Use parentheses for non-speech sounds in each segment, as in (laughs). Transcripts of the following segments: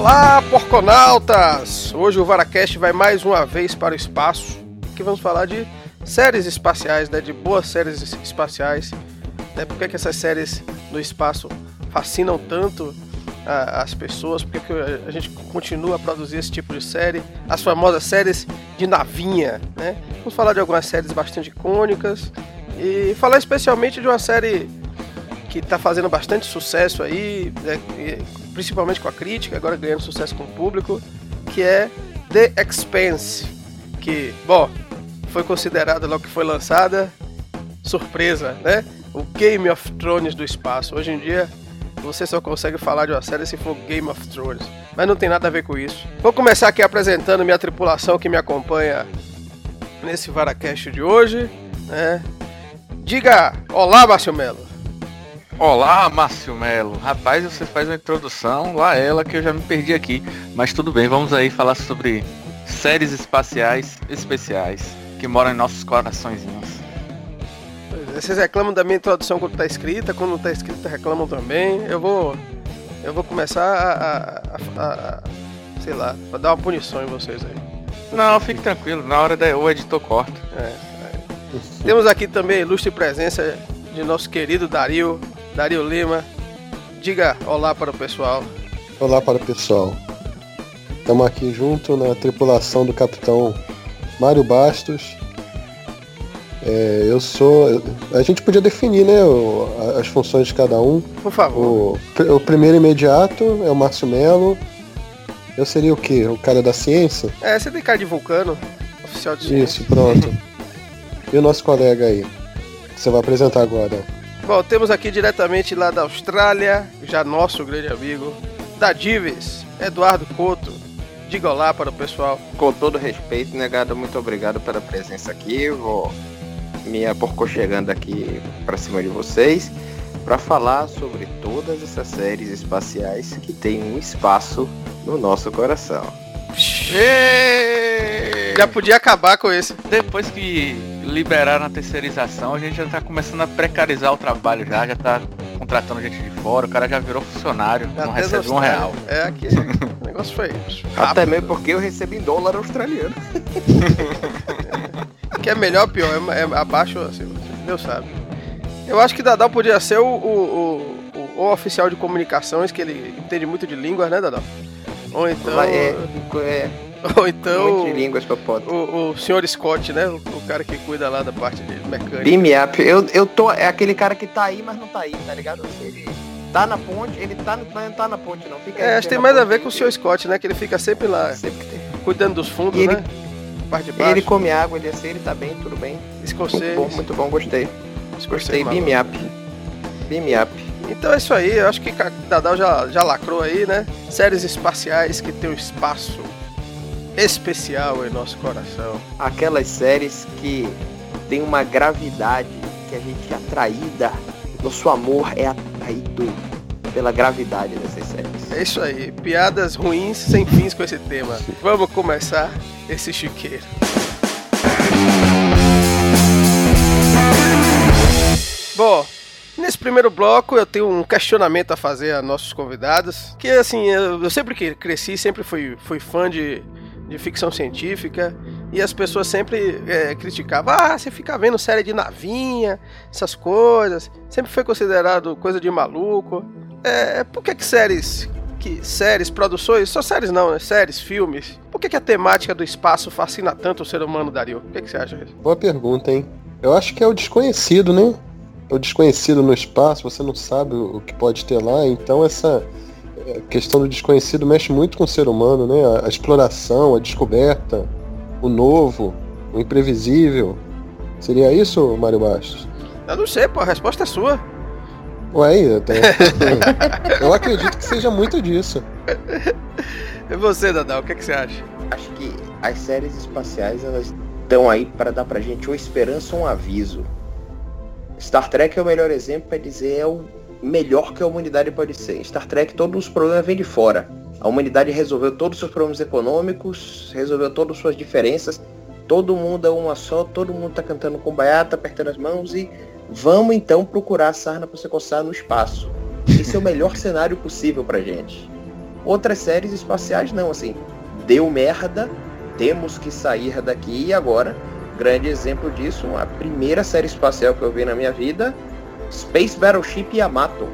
Olá, porconautas! Hoje o Varacast vai mais uma vez para o espaço, que vamos falar de séries espaciais, né? De boas séries espaciais. Né? Por que, essas séries no espaço fascinam tanto a, as pessoas? Por que a gente continua a produzir esse tipo de série? As famosas séries de navinha, né? Vamos falar de algumas séries bastante icônicas e falar especialmente de uma série que está fazendo bastante sucesso aí, né, principalmente com a crítica, agora ganhando sucesso com o público, que é The Expanse, que, bom, foi considerada logo que foi lançada, surpresa, né? O Game of Thrones do espaço. Hoje em dia, você só consegue falar de uma série se for Game of Thrones. Mas não tem nada a ver com isso. Vou começar aqui apresentando minha tripulação que me acompanha nesse Varacast de hoje. Né? Diga olá, Márcio Melo. Olá, Márcio Melo. Rapaz, você faz uma introdução, lá ela que eu já me perdi aqui. Mas tudo bem, vamos aí falar sobre séries espaciais especiais que moram em nossos coraçõezinhos. É, vocês reclamam da minha introdução quando está escrita, quando não está escrita reclamam também. Eu vou eu vou começar a, a, a, a sei lá, dar uma punição em vocês aí. Não, fique tranquilo, na hora da, o editor corta. É, é. Temos aqui também a ilustre presença de nosso querido Dario Dario Lima, diga olá para o pessoal. Olá para o pessoal. Estamos aqui junto na tripulação do capitão Mário Bastos. É, eu sou. A gente podia definir, né, as funções de cada um. Por favor. O, o primeiro imediato é o Márcio Melo. Eu seria o quê? O cara da ciência? É, você tem cara de vulcano, oficial de ciência. Isso, pronto. (laughs) e o nosso colega aí? Você vai apresentar agora? Bom, temos aqui diretamente lá da Austrália, já nosso grande amigo, da Dives, Eduardo Couto. Diga olá para o pessoal. Com todo respeito, negado, muito obrigado pela presença aqui. Vou me chegando aqui para cima de vocês para falar sobre todas essas séries espaciais que têm um espaço no nosso coração. Já podia acabar com esse. Depois que liberaram a terceirização, a gente já tá começando a precarizar o trabalho já, já tá contratando gente de fora, o cara já virou funcionário, já não recebe um real. É, aqui o negócio foi isso. Até mesmo porque eu recebo em dólar australiano. (laughs) que é melhor ou pior, é, é abaixo, assim, Deus sabe. Eu acho que Dadal podia ser o, o, o, o, oficial de comunicações, que ele entende muito de línguas, né, Dadal? Ou então. É, é, (laughs) Ou então. de línguas o, o senhor Scott, né? O, o, cara que cuida lá da parte de mecânica. Beam up. Eu, eu tô. É aquele cara que tá aí, mas não tá aí, tá ligado? Ele tá na ponte, ele tá, não tá na ponte, não. Fica é, acho que tem mais a ver com o senhor Scott, né? Que ele fica sempre lá. Sempre cuidando dos fundos, né? Parte de baixo. Ele come água, ele é assim, ele tá bem, tudo bem. Escocês. Muito bom, muito bom, gostei. Gostei, beam up. Beam up. Então é isso aí, eu acho que Dadal já, já lacrou aí, né? Séries espaciais que tem um espaço especial em nosso coração. Aquelas séries que tem uma gravidade que a gente é atraída, nosso amor é atraído pela gravidade dessas séries. É isso aí, piadas ruins sem fins com esse tema. Vamos começar esse chiqueiro. Bom, Nesse primeiro bloco eu tenho um questionamento a fazer a nossos convidados, que assim, eu, eu sempre que cresci, sempre fui, fui fã de, de ficção científica e as pessoas sempre é, criticavam, ah, você fica vendo série de navinha, essas coisas, sempre foi considerado coisa de maluco. É, por que que séries, que séries, produções, só séries não, né? séries, filmes, por que que a temática do espaço fascina tanto o ser humano, Dario? O que que você acha disso? Boa pergunta, hein? Eu acho que é o desconhecido, né? o desconhecido no espaço, você não sabe o que pode ter lá, então essa é, questão do desconhecido mexe muito com o ser humano, né? A, exploração, a descoberta, o novo, o imprevisível. Seria isso, Mário Bastos? Eu não sei, pô, a resposta é sua. Ué, até... (laughs) eu acredito que seja muito disso. E você, Dadal, o que, é que você acha? Acho que as séries espaciais elas estão aí para dar pra gente uma esperança, um aviso Star Trek é o melhor exemplo para dizer é o melhor que a humanidade pode ser. Em Star Trek todos os problemas vêm de fora. A humanidade resolveu todos os seus problemas econômicos, resolveu todas as suas diferenças. Todo mundo é uma só, todo mundo tá cantando com baiata, apertando as mãos e vamos então procurar a sarna para você coçar no espaço. Esse é o melhor (laughs) cenário possível pra gente. Outras séries espaciais não, assim, deu merda, temos que sair daqui e agora, grande exemplo disso, a primeira série espacial que eu vi na minha vida, Space Battleship Yamato,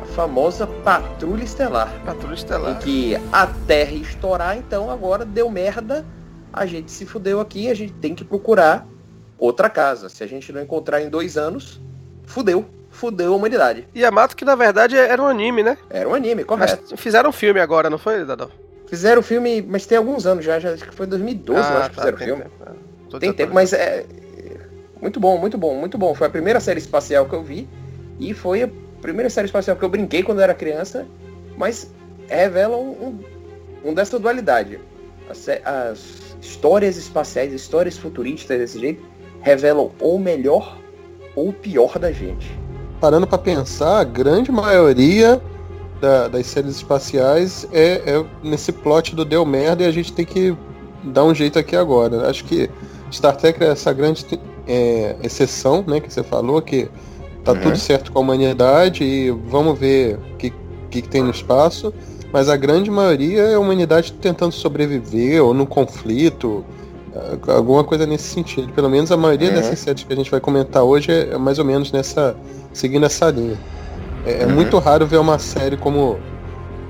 a famosa Patrulha Estelar. Patrulha Estelar. Em que a Terra estourar, então agora deu merda, a gente se fudeu aqui, a gente tem que procurar outra casa. Se a gente não encontrar em dois anos, fudeu. Fudeu a humanidade. Yamato, que na verdade era um anime, né? Era um anime, correto. Mas fizeram um filme agora, não foi, Dadão? Fizeram filme, mas tem alguns anos já, já acho que foi 2012, ah, eu acho que tá, fizeram o filme. Tempo. Tem tempo, mas é. Muito bom, muito bom, muito bom. Foi a primeira série espacial que eu vi. E foi a primeira série espacial que eu brinquei quando eu era criança. Mas revela um, um, dessa dualidade. As, as histórias espaciais, histórias futuristas desse jeito, revelam ou melhor ou pior da gente. Parando para pensar, a grande maioria da, das séries espaciais é, é, nesse plot do deu merda e a gente tem que dar um jeito aqui agora. Acho que Star Trek é essa grande é, exceção, né, que você falou, que tá uhum. tudo certo com a humanidade e vamos ver o que, que, que tem no espaço. Mas a grande maioria é a humanidade tentando sobreviver ou no conflito, alguma coisa nesse sentido. Pelo menos a maioria uhum. dessas séries que a gente vai comentar hoje é, mais ou menos nessa. seguindo essa linha. É, é uhum. muito raro ver uma série como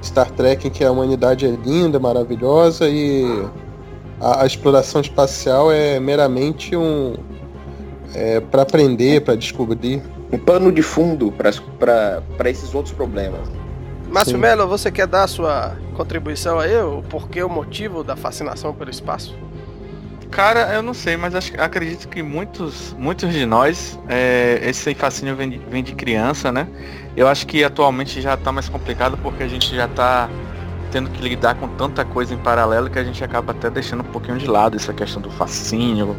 Star Trek em que a humanidade é linda, maravilhosa e a, a exploração espacial é meramente um. É, para aprender, para descobrir. Um pano de fundo para esses outros problemas. Márcio Mello, você quer dar a sua contribuição aí? O porquê, o motivo da fascinação pelo espaço? Cara, eu não sei, mas acho, acredito que muitos, muitos de nós, é, esse fascínio vem de, vem de criança, né? Eu acho que atualmente já está mais complicado porque a gente já está tendo que lidar com tanta coisa em paralelo que a gente acaba até deixando um pouquinho de lado essa questão do fascínio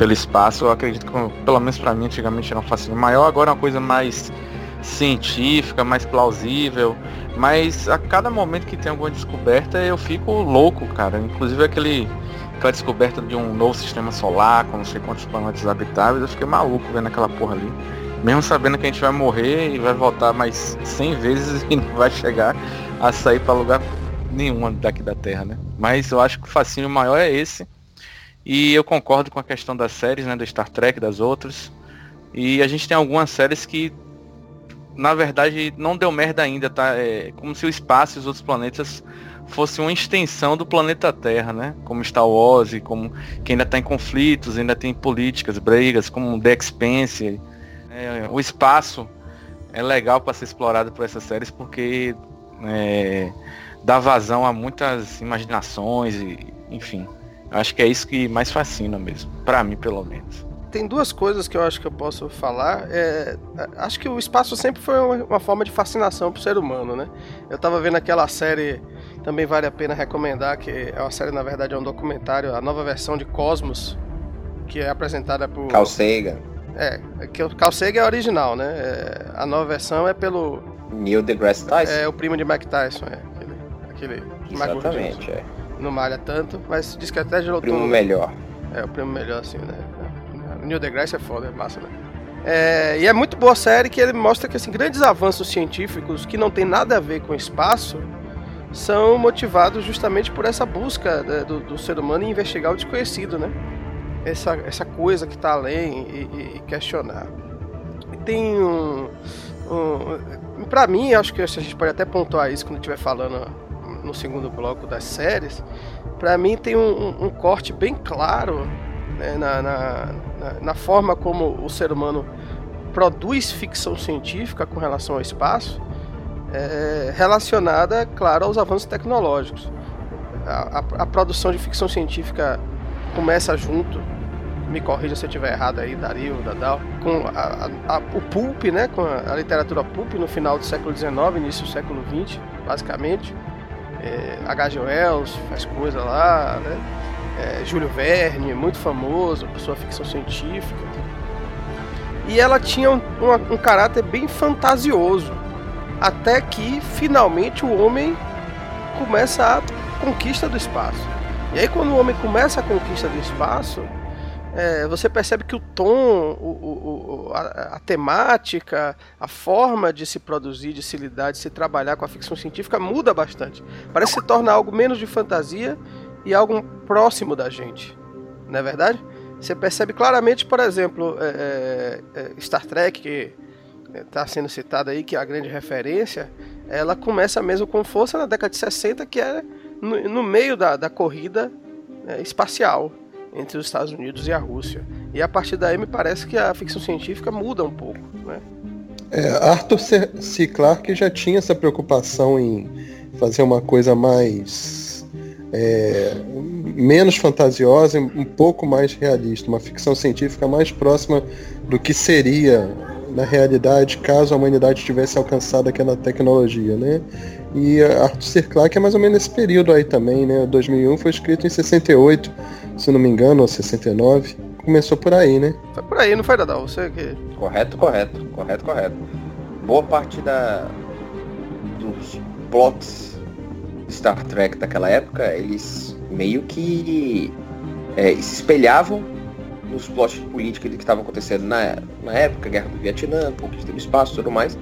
pelo espaço. Eu acredito que, pelo menos para mim, antigamente era um fascínio maior, agora é uma coisa mais científica, mais plausível. Mas a cada momento que tem alguma descoberta eu fico louco, cara. Inclusive aquele aquela descoberta de um novo sistema solar, com não sei quantos planetas habitáveis, eu fiquei maluco vendo aquela porra ali. Mesmo sabendo que a gente vai morrer e vai voltar mais 100 vezes (laughs) e não vai chegar a sair para lugar nenhum daqui da Terra, né? Mas eu acho que o fascínio maior é esse. E eu concordo com a questão das séries, né, do Star Trek, das outras. E a gente tem algumas séries que na verdade não deu merda ainda, tá? É como se o espaço e os outros planetas fosse uma extensão do planeta Terra, né? Como Star Wars, como que ainda está em conflitos, ainda tem políticas, brigas, como The Expanse. É, o espaço é legal para ser explorado por essas séries porque é, dá vazão a muitas imaginações e, enfim. Acho que é isso que mais fascina mesmo, para mim pelo menos tem duas coisas que eu acho que eu posso falar. É, acho que o espaço sempre foi uma, forma de fascinação para o ser humano, né? Eu estava vendo aquela série também vale a pena recomendar, que é uma série, na verdade, é um documentário, a nova versão de Cosmos, que é apresentada por. Carl Sagan. É, que o Carl Sagan é original, né? É, a nova versão é pelo. Neil deGrasse Tyson? É, o primo de Mike Tyson, é. Aquele. aquele Exatamente, é. Não malha tanto, mas diz que até já O primo melhor. É, o primo melhor, assim, né? O Neil deGrasse é foda, é massa, né? É, e é muito boa a série que ele mostra que assim, grandes avanços científicos que não tem nada a ver com o espaço são motivados justamente por essa busca né, do, do, ser humano em investigar o desconhecido, né? Essa, essa coisa que está além e, e, questionar. E tem um, um para mim, acho que a gente pode até pontuar isso quando estiver falando no segundo bloco das séries. Para mim tem um, um, corte bem claro né, na, na, na, forma como o ser humano produz ficção científica com relação ao espaço é, relacionada, claro, aos avanços tecnológicos. A, a, a, produção de ficção científica começa junto, me corrija se eu estiver errado aí, Dario, Dadal, com a, o pulp, né, com a, literatura pulp no final do século XIX, início do século XX, basicamente. É, H.G. Wells faz coisa lá, né? É, Júlio Verne, muito famoso por sua ficção científica. E ela tinha um, um, um caráter bem fantasioso até que finalmente o homem começa a conquista do espaço. E aí quando o homem começa a conquista do espaço, é, você percebe que o tom, o, o, a, a, temática, a forma de se produzir, de se lidar, de se trabalhar com a ficção científica muda bastante. Parece se torna algo menos de fantasia e algo próximo da gente. Não é verdade? Você percebe claramente, por exemplo, é, é, é Star Trek, que está sendo citado aí, que é a grande referência, ela começa mesmo com força na década de 60, que é no, no meio da, da corrida é, espacial entre os Estados Unidos e a Rússia. E a partir daí me parece que a ficção científica muda um pouco. Né? É, Arthur C. Clarke já tinha essa preocupação em fazer uma coisa mais. É, menos fantasiosa, um pouco mais realista, uma ficção científica mais próxima do que seria na realidade caso a humanidade tivesse alcançado aquela tecnologia, né? E Arthur C. Clarke é mais ou menos esse período aí também, né? 2001 foi escrito em 68, se não me engano, ou 69. Começou por aí, né? Foi por aí, não foi, Dadal? Você que... Correto, correto. Correto, correto. Boa parte da... dos plots de Star Trek daquela época, eles meio que é, se espelhavam nos plots de política que estavam acontecendo na, na época, Guerra do Vietnã, conquista do espaço e tudo mais.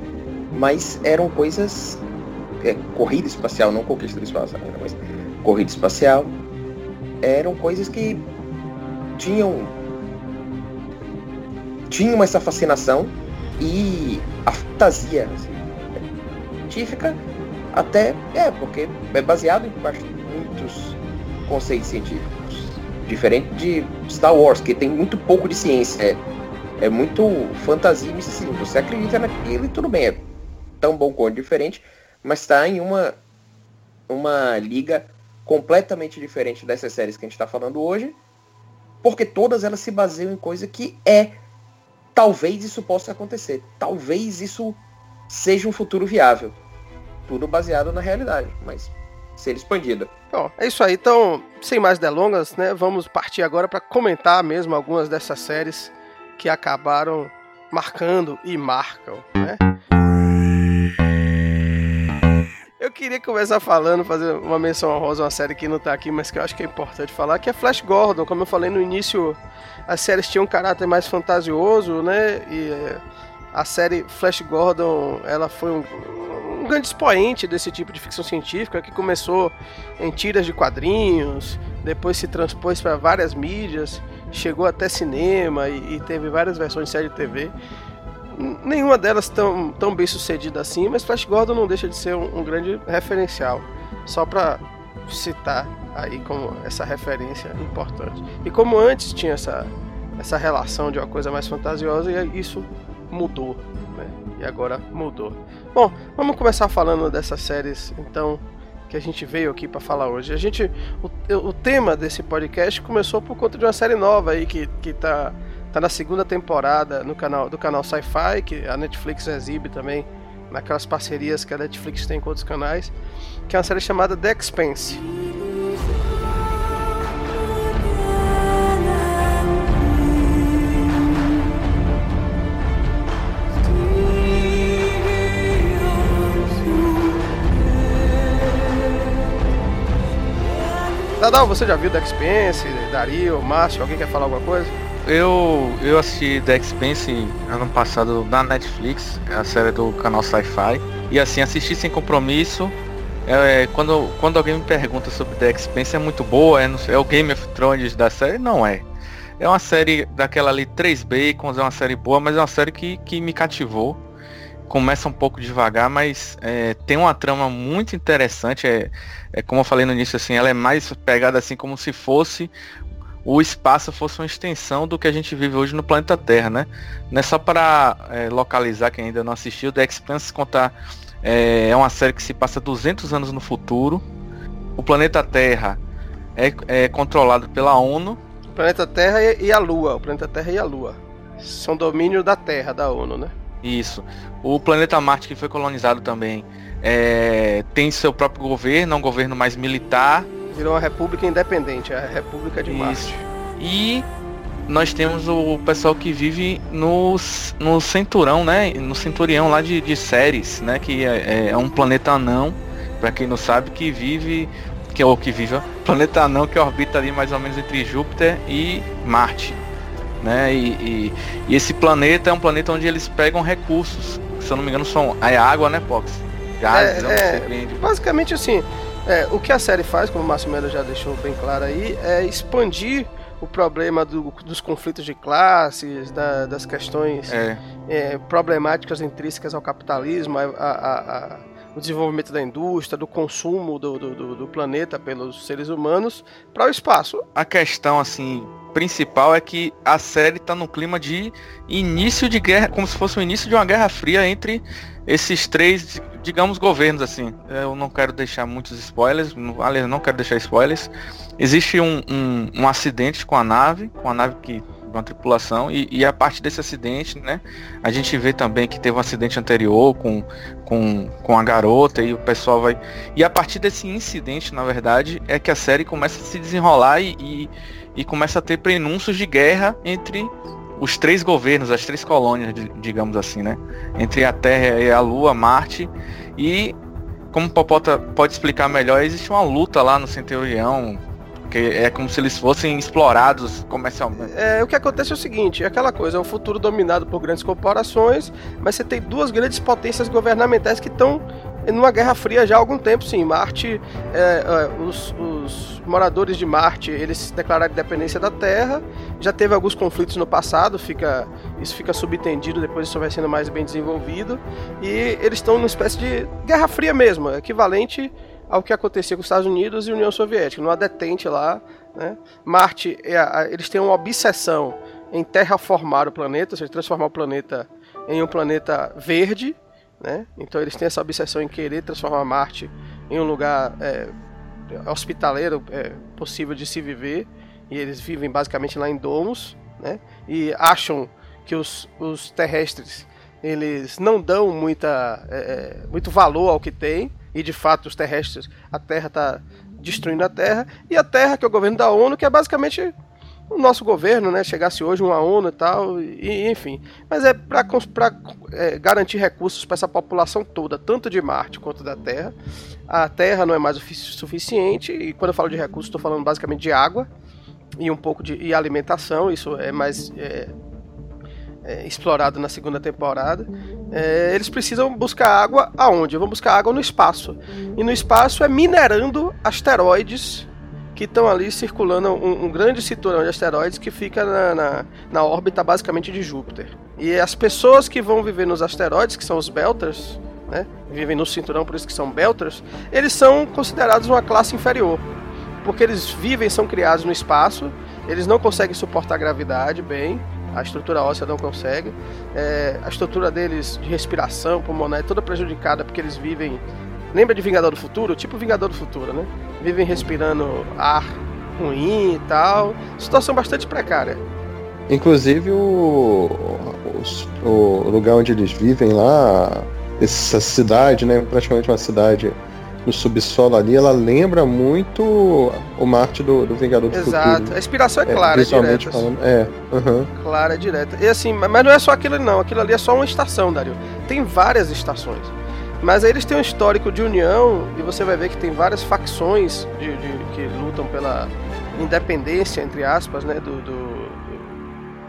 Mas eram coisas é, corrida espacial, não conquista do espaço ainda, mas corrida espacial, eram coisas que tinham tinham essa fascinação e a fantasia assim, científica até é, porque é baseado em muitos conceitos científicos. Diferente de Star Wars, que tem muito pouco de ciência. É, é muito fantasia e misticismo. Você acredita naquilo e tudo bem. É tão bom quanto diferente, mas está em uma, uma liga completamente diferente dessas séries que a gente está falando hoje, porque todas elas se baseiam em coisa que é talvez isso possa acontecer, talvez isso seja um futuro viável, tudo baseado na realidade, mas ser expandida. Bom, é isso aí. Então, sem mais delongas, né, vamos partir agora para comentar mesmo algumas dessas séries que acabaram marcando e marcam, né? Queria começar falando, fazer uma menção a uma série que não tá aqui, mas que eu acho que é importante falar, que é Flash Gordon. Como eu falei no início, as séries tinham um caráter mais fantasioso, né? E eh, a série Flash Gordon, ela foi um, um grande expoente desse tipo de ficção científica que começou em tiras de quadrinhos, depois se transpôs para várias mídias, chegou até cinema e, e teve várias versões de série de TV nenhuma delas tão, tão bem sucedida assim, mas Flash Gordon não deixa de ser um, um grande referencial. Só para citar aí como essa referência importante. E como antes tinha essa, essa relação de uma coisa mais fantasiosa, e isso mudou. Né? E agora mudou. Bom, vamos começar falando dessas séries, então, que a gente veio aqui para falar hoje. A gente, o, o tema desse podcast começou por conta de uma série nova aí que, que tá Tá na segunda temporada no canal do canal Sci-Fi, que a Netflix exibe também naquelas parcerias que a Netflix tem com outros canais, que é uma série chamada The Expanse. Dadal, você já viu The Expanse? Dario, Márcio, alguém quer falar alguma coisa? Eu, eu assisti The Expanse ano passado na Netflix, a série do canal Sci-Fi. E assim, assisti sem compromisso. É, quando, quando alguém me pergunta sobre The Expanse, é muito boa, é, é o Game of Thrones da série? Não é. É uma série daquela ali, 3 Bacons, é uma série boa, mas é uma série que, que me cativou. Começa um pouco devagar, mas é, tem uma trama muito interessante. É, é como eu falei no início, assim, ela é mais pegada assim como se fosse o espaço fosse uma extensão do que a gente vive hoje no planeta Terra, né? Não é só para é, localizar quem ainda não assistiu, The Expanse contar é, é, uma série que se passa 200 anos no futuro. O planeta Terra é, é controlado pela ONU. O planeta Terra e a Lua, o planeta Terra e a Lua são domínio da Terra da ONU, né? Isso. O planeta Marte que foi colonizado também é, tem seu próprio governo, é um governo mais militar Virou uma república independente, a República de Marte. E nós temos o pessoal que vive no, no cinturão, né? No cinturão lá de, de séries, né? Que é, é um planeta anão, para quem não sabe, que vive. Que é o que vive, planeta anão que orbita ali mais ou menos entre Júpiter e Marte. né? E, e, e, esse planeta é um planeta onde eles pegam recursos. Se eu não me engano, são é água, né, Pox? Gases, é, é, basicamente assim, é, o que a série faz, como o Márcio Melo já deixou bem claro aí, é expandir o problema do, dos conflitos de classes, da, das questões é. É, problemáticas intrínsecas ao capitalismo, a, a, a, o desenvolvimento da indústria, do consumo do, do, do planeta pelos seres humanos para o espaço. A questão assim principal é que a série está no clima de início de guerra, como se fosse o início de uma guerra fria entre esses três, digamos, governos assim. Eu não quero deixar muitos spoilers, aliás, não quero deixar spoilers. Existe um, um, um acidente com a nave, com a nave que uma tripulação e, e, a partir desse acidente, né, a gente vê também que teve um acidente anterior com, com, com a garota e o pessoal vai e a partir desse incidente, na verdade, é que a série começa a se desenrolar e, e, e começa a ter prenúncios de guerra entre os três governos, as três colônias, digamos assim, né, entre a Terra e a Lua, Marte e como Popota pode explicar melhor, existe uma luta lá no Centurião porque é como se eles fossem explorados comercialmente. É, o que acontece é o seguinte, é aquela coisa, é um futuro dominado por grandes corporações, mas você tem duas grandes potências governamentais que estão numa guerra fria já há algum tempo, sim. Marte, é, é, os, os, moradores de Marte, eles declararam independência da Terra. Já teve alguns conflitos no passado, fica, isso fica subentendido, depois isso vai sendo mais bem desenvolvido. E eles estão numa espécie de guerra fria mesmo, equivalente ao que acontecia com os Estados Unidos e União Soviética, numa detente lá. Né? Marte, é, eles têm uma obsessão em terraformar o planeta, ou seja, transformar o planeta em um planeta verde. Né? Então eles têm essa obsessão em querer transformar Marte em um lugar é, hospitaleiro é, possível de se viver. E eles vivem basicamente lá em domos. Né? E acham que os, os terrestres eles não dão muita, é, é muito valor ao que tem e de fato os terrestres, a Terra está destruindo a Terra, e a Terra, que é o governo da ONU, que é basicamente o nosso governo, né? Chegasse hoje uma ONU e tal, e, enfim. Mas é para é, garantir recursos para essa população toda, tanto de Marte quanto da Terra. A Terra não é mais suficiente, e quando eu falo de recursos, estou falando basicamente de água e um pouco de e alimentação. Isso é mais é, é, explorado na segunda temporada. É, eles precisam buscar água aonde? Vão buscar água no espaço. E no espaço é minerando asteroides que estão ali circulando um, um, grande cinturão de asteroides que fica na, na, na, órbita basicamente de Júpiter. E as pessoas que vão viver nos asteroides, que são os Belters, né, vivem no cinturão, por isso que são Belters, eles são considerados uma classe inferior. Porque eles vivem, são criados no espaço, eles não conseguem suportar a gravidade bem, a estrutura óssea não consegue. É, a estrutura deles de respiração pulmonar é toda prejudicada porque eles vivem. Lembra de Vingador do Futuro? Tipo Vingador do Futuro, né? Vivem respirando ar ruim e tal. Situação bastante precária. Inclusive o, o, o lugar onde eles vivem lá, essa cidade, né? Praticamente uma cidade no subsolo ali, ela lembra muito o Marte do, do Vingador do Exato. Futuro. A inspiração é, é clara, direta. Falando, é, uhum. Clara, direta. E assim, mas não é só aquilo não, aquilo ali é só uma estação, Dario. Tem várias estações. Mas aí eles têm um histórico de união e você vai ver que tem várias facções de, de que lutam pela independência, entre aspas, né, do, do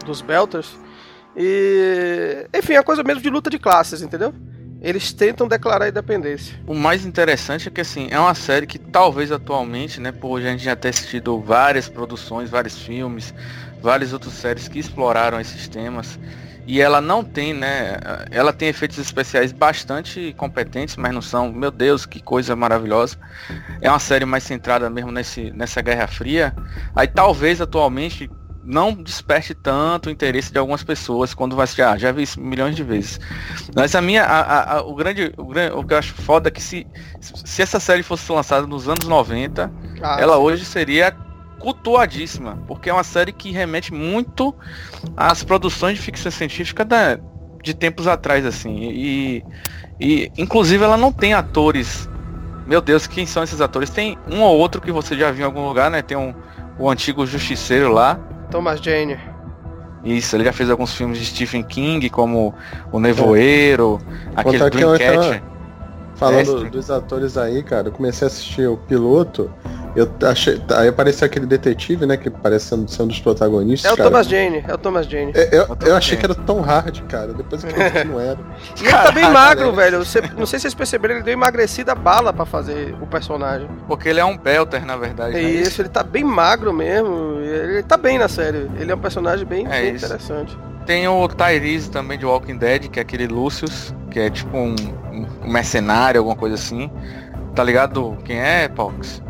dos Belters. E, enfim, é coisa mesmo de luta de classes, entendeu? eles tentam declarar a independência. O mais interessante é que assim, é uma série que talvez atualmente, né, por a gente já ter assistido várias produções, vários filmes, várias outras séries que exploraram esses temas. E ela não tem, né? Ela tem efeitos especiais bastante competentes, mas não são, meu Deus, que coisa maravilhosa. É uma série mais centrada mesmo nesse, nessa Guerra Fria. Aí talvez atualmente não desperte tanto o interesse de algumas pessoas quando vai assistir. Ah, já vi isso milhões de vezes. Mas a minha, a, a, o, grande, o grande, o que eu acho foda é que se, se essa série fosse lançada nos anos 90, ah, ela hoje seria cultuadíssima, porque é uma série que remete muito às produções de ficção científica da, de tempos atrás, assim. E, e inclusive ela não tem atores. Meu Deus, quem são esses atores? Tem um ou outro que você já viu em algum lugar, né? Tem um, o antigo justiceiro lá, Thomas Jane. Isso, ele já fez alguns filmes de Stephen King, como O Nevoeiro, é. aquele Dreamcatcher. Falando dos atores aí, cara, eu comecei a assistir o piloto. Eu achei. Aí apareceu aquele detetive, né? Que parece ser um dos protagonistas. É o cara. Thomas Jane, é o Thomas Jane. É, eu, É Thomas eu achei Jane. que era Tom Hardy, cara. Depois eu vi que não era. (laughs) E ele tá bem magro, né? velho. Você- não sei se vocês perceberam, ele deu emagrecida bala pra fazer o personagem. Porque ele é um belter, na verdade. É né? isso, ele tá bem magro mesmo. Ele tá bem na série. Ele é um personagem bem, É bem interessante. Tem o Tyrese também de Walking Dead, que é aquele Lucius, que é tipo um, um mercenário, alguma coisa assim. Tá ligado quem é, Pox?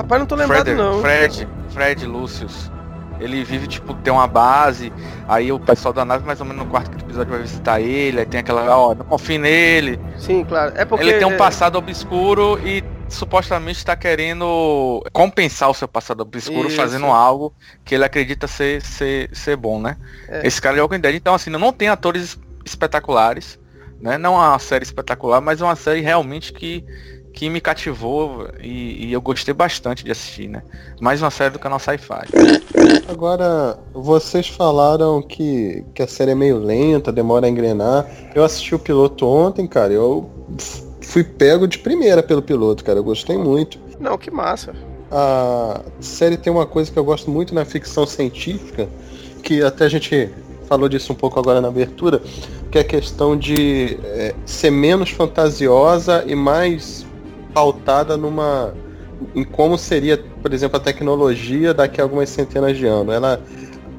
Rapaz, não tô lembrado Fred, não. Fred, Fred Lucius. Ele vive, tipo, tem uma base, aí o pessoal da nave mais ou menos no quarto episódio vai visitar ele, aí tem aquela, ó, não confie nele. Sim, claro. É porque ele tem um é, passado obscuro e supostamente está querendo compensar o seu passado obscuro Isso. fazendo algo que ele acredita ser, ser, ser bom, né? É. Esse cara de Walking Dead. Então, assim, não tem atores espetaculares, né? Não é uma série espetacular, mas é uma série realmente que, que me cativou e, e eu gostei bastante de assistir, né? Mais uma série do canal Sci-Fi. Agora, vocês falaram que, que a série é meio lenta, demora a engrenar. Eu assisti o piloto ontem, cara. Eu fui pego de primeira pelo piloto, cara. Eu gostei muito. Não, que massa. A série tem uma coisa que eu gosto muito na ficção científica, que até a gente falou disso um pouco agora na abertura, que é a questão de é, ser menos fantasiosa e mais pautada numa em como seria, por exemplo, a tecnologia daqui a algumas centenas de anos. Ela,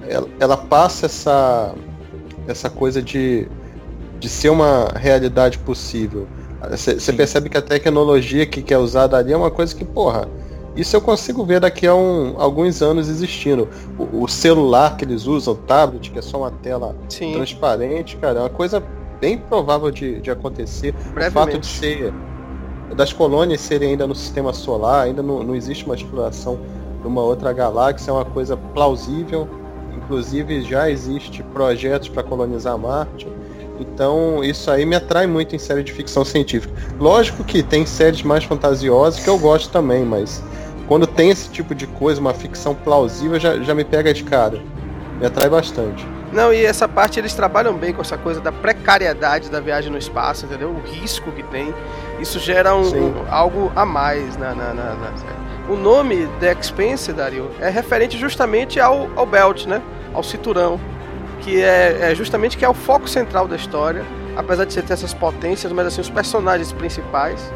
ela, ela passa essa essa coisa de, de ser uma realidade possível. Você percebe que a tecnologia que, que é usada ali é uma coisa que, porra, isso eu consigo ver daqui a um- alguns anos existindo. O, o celular que eles usam, o tablet, que é só uma tela Sim, transparente, cara, é uma coisa bem provável de, de acontecer. O fato de ser das colônias serem ainda no sistema solar, ainda não, não existe uma exploração de uma outra galáxia, é uma coisa plausível. Inclusive já existe projetos para colonizar Marte. Então isso aí me atrai muito em série de ficção científica. Lógico que tem séries mais fantasiosas que eu gosto também, mas quando tem esse tipo de coisa, uma ficção plausível, já, já me pega de cara. Me atrai bastante. Não, e essa parte eles trabalham bem com essa coisa da precariedade da viagem no espaço, entendeu? O risco que tem. Isso gera um, um- algo a mais na, na, na- na. O nome The Expense, Dario, é referente justamente ao, ao belt, né? Ao cinturão. Que é, é justamente que é o foco central da história. Apesar de você ter essas potências, mas assim, os personagens principais,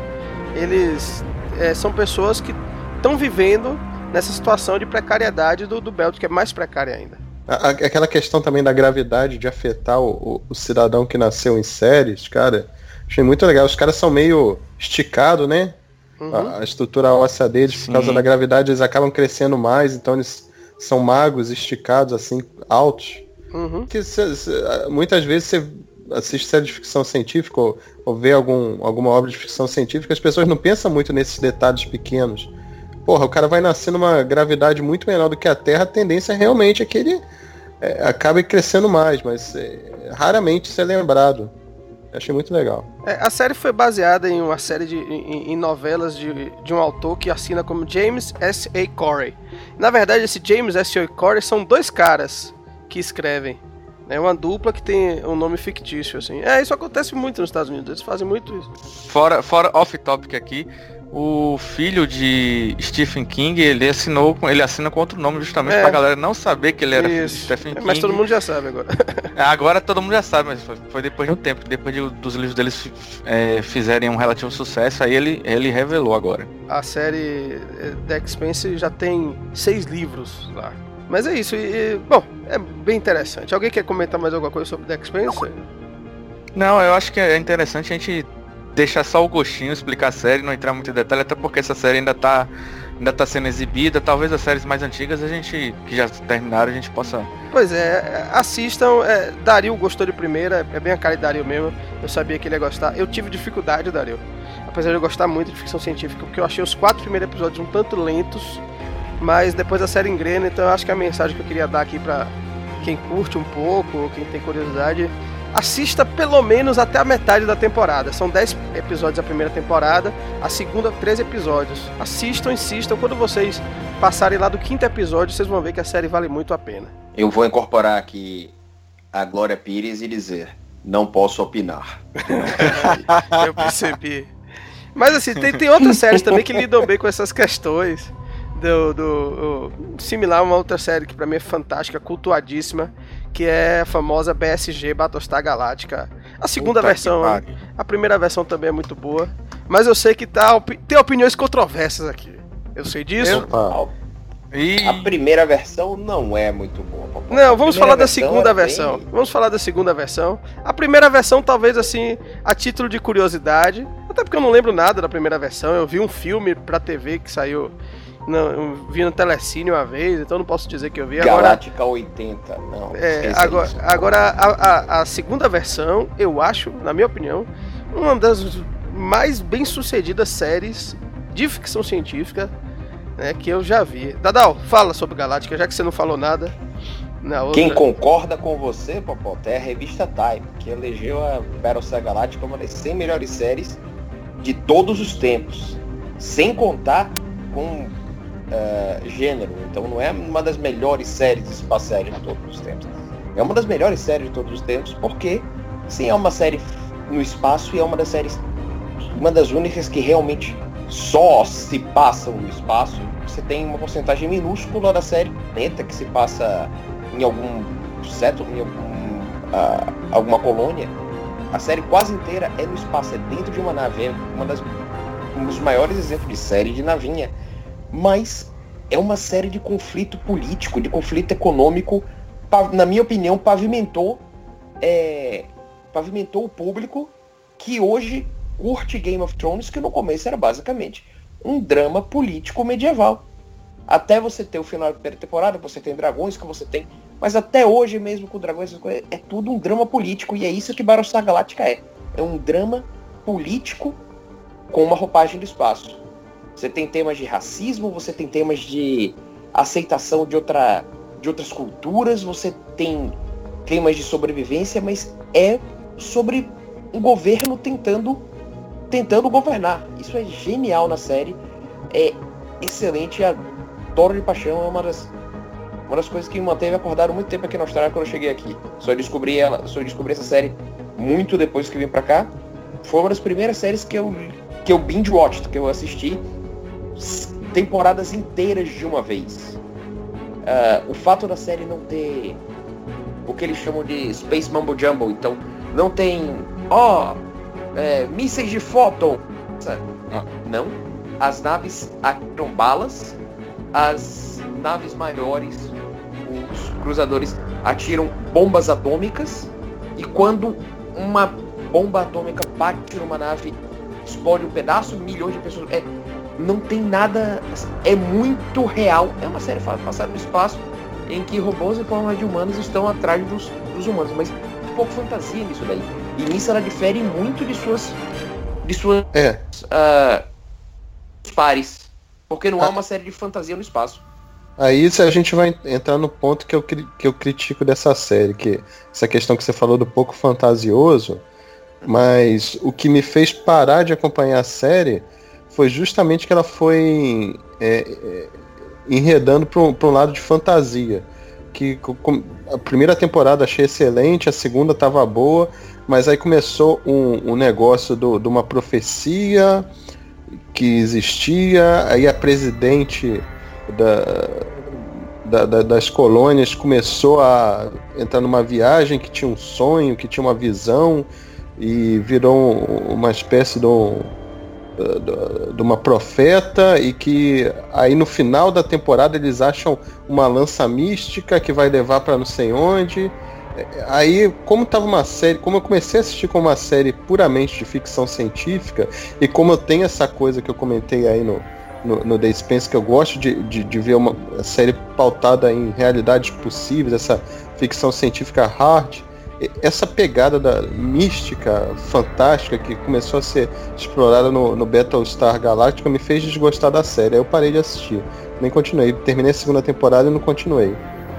eles é, são pessoas que estão vivendo nessa situação de precariedade do, do belt, que é mais precária ainda. A- a- Aquela questão também da gravidade de afetar o, o- o cidadão que nasceu em séries, cara, achei muito legal. Os caras são meio esticados, né? Uhum. A, a estrutura óssea deles, por causa Sim. da gravidade, eles acabam crescendo mais, então eles são magros, esticados, assim, altos. Uhum. Que cê- cê- muitas vezes você assiste série de ficção científica ou, ou vê algum, alguma obra de ficção científica, as pessoas não pensam muito nesses detalhes pequenos. Porra, o cara vai nascer numa gravidade muito menor do que a Terra, a tendência realmente é que ele é, acabe crescendo mais, mas é, raramente isso é lembrado. Achei muito legal. É, a série foi baseada em uma série de em, em novelas de, de um autor que assina como James S. A. Corey. Na verdade, esse James S. A. Corey são dois caras que escrevem. É uma dupla que tem um nome fictício, assim. É, isso acontece muito nos Estados Unidos, eles fazem muito isso. Fora, fora off-topic aqui, o filho de Stephen King, ele assinou com ele assina com outro nome justamente É. pra galera não saber que ele era filho de. Stephen É, King. Mas todo mundo já sabe agora. É, (laughs) Agora todo mundo já sabe, mas foi, foi depois de um tempo, depois de- dos livros deles é, fizerem um relativo sucesso, aí ele, ele revelou agora. A série eh, The Expanse já tem seis livros lá. Mas é isso, e, e, bom, é bem interessante. Alguém quer comentar mais alguma coisa sobre The Expanse? Não, eu acho que é interessante a gente deixar só o gostinho, explicar a série, não entrar muito em detalhe, até porque essa série ainda tá, ainda tá sendo exibida. Talvez as séries mais antigas a gente, que já terminaram, a gente possa. Pois é, assistam. É, Dario gostou de primeira, é bem a cara de Dario mesmo. Eu sabia que ele ia gostar. Eu tive dificuldade, Dario. Apesar de eu gostar muito de ficção científica, porque eu achei os quatro primeiros episódios um tanto lentos. Mas depois a série engrena, então eu acho que a mensagem que eu queria dar aqui pra quem curte um pouco, ou quem tem curiosidade, assista pelo menos até a metade da temporada. São 10 episódios a primeira temporada, a segunda, 13 episódios. Assistam, insistam. Quando vocês passarem lá do quinto episódio, vocês vão ver que a série vale muito a pena. Eu vou incorporar aqui a Glória Pires e dizer, não posso opinar. (laughs) Eu percebi. Mas assim, tem, tem outras séries também que lidam bem com essas questões. do, do, do similar a uma outra série que para mim é fantástica, cultuadíssima, que é a famosa BSG Battlestar Galáctica. A segunda Puta versão, a primeira versão também é muito boa, mas eu sei que tá, opi- tem opiniões controversas aqui. Eu sei disso. E A primeira versão não é muito boa. papai. Não, vamos falar da segunda bem- versão. Vamos falar da segunda versão. A primeira versão, talvez assim, a título de curiosidade. Até porque eu não lembro nada da primeira versão. Eu vi um filme pra TV que saiu. Não, eu vi no Telecine uma vez, então não posso dizer que eu vi. Agora, Galáctica 80. Não, é, agora, isso. agora a, a- a segunda versão, eu acho, na minha opinião, uma das mais bem sucedidas séries de ficção científica né, que eu já vi. Dadal, fala sobre Galáctica, já que você não falou nada. Na outra. Quem concorda com você, Popota, é a revista Time, que elegeu a Battlestar Galactica uma das 100 melhores séries de todos os tempos. Sem contar com eh, gênero. Então não é uma das melhores séries espaciais de todos os tempos. É uma das melhores séries de todos os tempos porque, sim, é uma série no espaço e é uma das séries, uma das únicas que realmente só se passam no espaço. Você tem uma porcentagem minúscula da série planeta que se passa em algum seto, em algum, ah, alguma colônia. A série quase inteira é no espaço, é dentro de uma nave, é uma das, um dos maiores exemplos de série de navinha. Mas é uma série de conflito político, de conflito econômico, na minha opinião, pavimentou, é, pavimentou o público que hoje curte Game of Thrones, que no começo era basicamente um drama político medieval. Até você ter o final da primeira temporada, você tem dragões que você tem. Mas até hoje mesmo com dragões, é tudo um drama político. E é isso que Battlestar Galactica é. É um drama político com uma roupagem do espaço. Você tem temas de racismo, você tem temas de aceitação de, outra, de outras culturas, você tem temas de sobrevivência, mas é sobre um governo tentando tentando governar. Isso é genial na série. É excelente. Adoro de paixão. É uma das, uma das coisas que me manteve acordado muito tempo aqui na Austrália quando eu cheguei aqui. Só descobri ela, só descobri essa série muito depois que vim pra cá. Foi uma das primeiras séries que eu que eu binge watched, que eu assisti temporadas inteiras de uma vez. Ah, o fato da série não ter o que eles chamam de Space Mumbo Jumbo, então não tem, ó, é, mísseis de fóton. Ah. Não. As naves atiram balas, as naves maiores, os cruzadores atiram bombas atômicas e quando uma bomba atômica bate numa nave, explode um pedaço, milhões de pessoas. É, não tem nada. É muito real. É uma série passada no espaço em que robôs em forma de humanos estão atrás dos, dos humanos, mas um pouco fantasia nisso daí. E nisso ela difere muito de suas de suas É, ah, pares, porque não Ah. é uma série de fantasia no espaço. Aí a gente vai entrar no ponto que eu, que eu critico dessa série, que essa questão que você falou do pouco fantasioso, mas o que me fez parar de acompanhar a série foi justamente que ela foi é, é, enredando para um lado de fantasia. Que co- com- a primeira temporada achei excelente, a segunda estava boa, mas aí começou um, um negócio do- de uma profecia que existia, aí a presidente da, da- da- das colônias começou a entrar numa viagem que tinha um sonho, que tinha uma visão e virou um- uma espécie de, um- de uma profeta e que aí no final da temporada eles acham uma lança mística que vai levar para não sei onde. Aí, como tava uma série, como eu comecei a assistir como uma série puramente de ficção científica, e como eu tenho essa coisa que eu comentei aí no, no, no The Spence, que eu gosto de, de, de ver uma série pautada em realidades possíveis, essa ficção científica hard, essa pegada da mística, fantástica, que começou a ser explorada no, no Battlestar Galactica, me fez desgostar da série. Aí eu parei de assistir. Nem continuei. Terminei a segunda temporada e não continuei.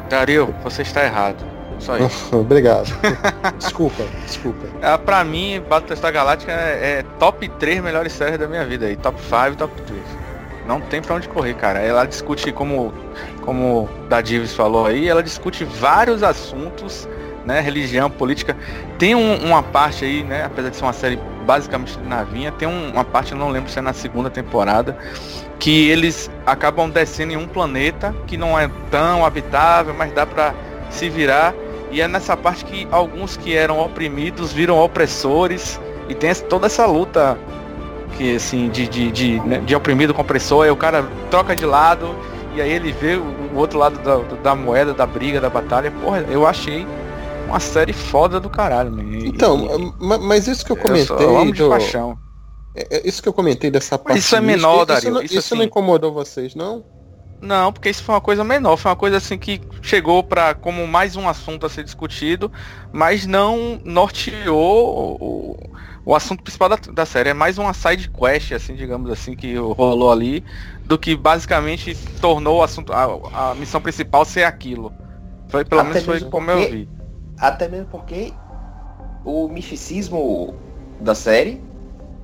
Dario, você está errado. Só isso. (laughs) Obrigado. (laughs) desculpa, desculpa. Ah, pra mim, Battlestar Galactica é, é top 3 melhores séries da minha vida aí. Top 5 top 3. Não tem pra onde correr, cara. Ela discute, como, como da Divis falou aí, ela discute vários assuntos né? Religião, política. Tem um, uma parte aí, né? Apesar de ser uma série basicamente de navinha, tem um, uma parte, eu não lembro se é na segunda temporada, que eles acabam descendo em um planeta que não é tão habitável, mas dá para se virar. E é nessa parte que alguns que eram oprimidos viram opressores e tem toda essa luta que assim de, de, de, né, de oprimido com opressor, aí o cara troca de lado e aí ele vê o, o outro lado da, da, moeda, da briga, da batalha. Porra, eu achei uma série foda do caralho, man. Então, e, mas isso que eu comentei. Eu, eu amo de do... paixão. É, é, isso que eu comentei dessa parte. isso é menor, Dario. Isso, não, isso, isso assim... não incomodou vocês, não? Não, porque isso foi uma coisa menor, foi uma coisa assim que chegou para como mais um assunto a ser discutido, mas não norteou o, o assunto principal da, da série. É mais uma side quest, assim, digamos assim, que rolou ali, do que basicamente tornou o assunto, a, a missão principal ser aquilo. Foi, pelo até menos foi como eu vi. Até mesmo porque o misticismo da série,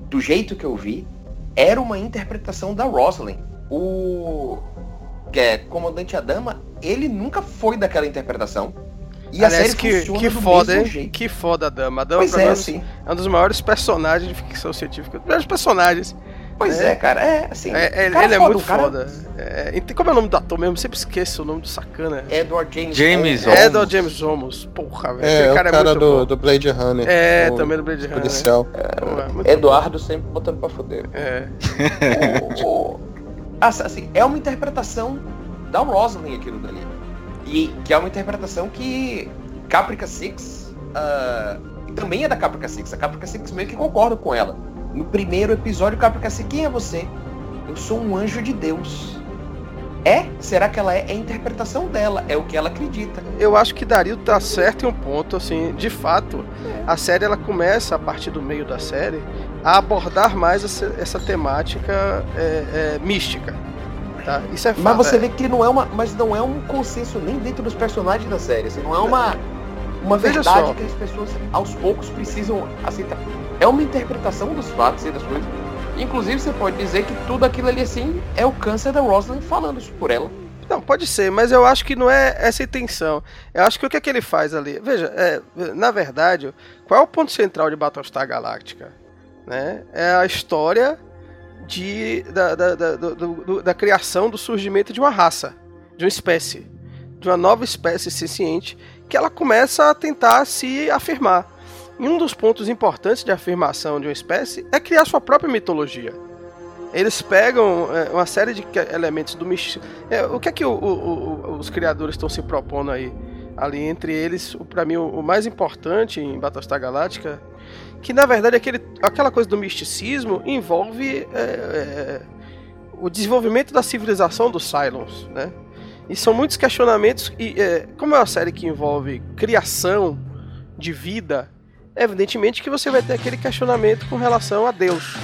do jeito que eu vi, era uma interpretação da Rosalind. O que é Comandante Adama, ele nunca foi daquela interpretação. E Aliás, a série que, que foda. Que foda a Dama. A Dama pois é, assim. é um dos maiores personagens de ficção científica. Os melhores personagens. Pois é, é cara, é assim. É, é, ele é muito cara... foda. É, como é o nome do ator mesmo? Eu sempre esqueço o nome do sacana. Edward James, James Olmos. Edward James Olmos. Porra, velho. É, cara, o cara é do, do, Blade Runner. É, também do Blade Runner. Policial. Eduardo bom. sempre botando pra foder. É. o, o, assim, é uma interpretação da Rosalind aquilo dali. E que é uma interpretação que Caprica Six uh, também é da Caprica Six. A Caprica Six meio que concorda com ela. No primeiro episódio, Caprica Six, quem é você? Eu sou um anjo de Deus. É? Será que ela é? É a interpretação dela, é o que ela acredita. Eu acho que Dario tá certo em um ponto, assim, de fato, é. a série ela começa a partir do meio da série a abordar mais essa, essa temática é, é, mística. Tá? Isso é Mas você vê que não é uma, mas não é um consenso nem dentro dos personagens da série, assim, não é uma uma verdade que as pessoas aos poucos precisam aceitar. É uma interpretação dos fatos e das coisas. Inclusive você pode dizer que tudo aquilo ali assim é o câncer da Rosalind falando por ela. Não, pode ser, mas eu acho que não é essa a intenção. Eu acho que o que é que ele faz ali? Veja, é, na verdade, qual é o ponto central de Battlestar Galactica? Né? É a história de, da, da, da, do, da criação, do surgimento de uma raça, de uma espécie, de uma nova espécie senciente, que ela começa a tentar se afirmar. E um dos pontos importantes de afirmação de uma espécie é criar sua própria mitologia. Eles pegam é, uma série de elementos do misticismo. É, o que é que o, o, os criadores estão se propondo aí? Ali entre eles, para mim, o, mais importante em Battlestar Galactica que na verdade aquele, aquela coisa do misticismo envolve é, é, o desenvolvimento da civilização dos Cylons, né? E são muitos questionamentos, e é, como é uma série que envolve criação de vida, evidentemente que você vai ter aquele questionamento com relação a Deus.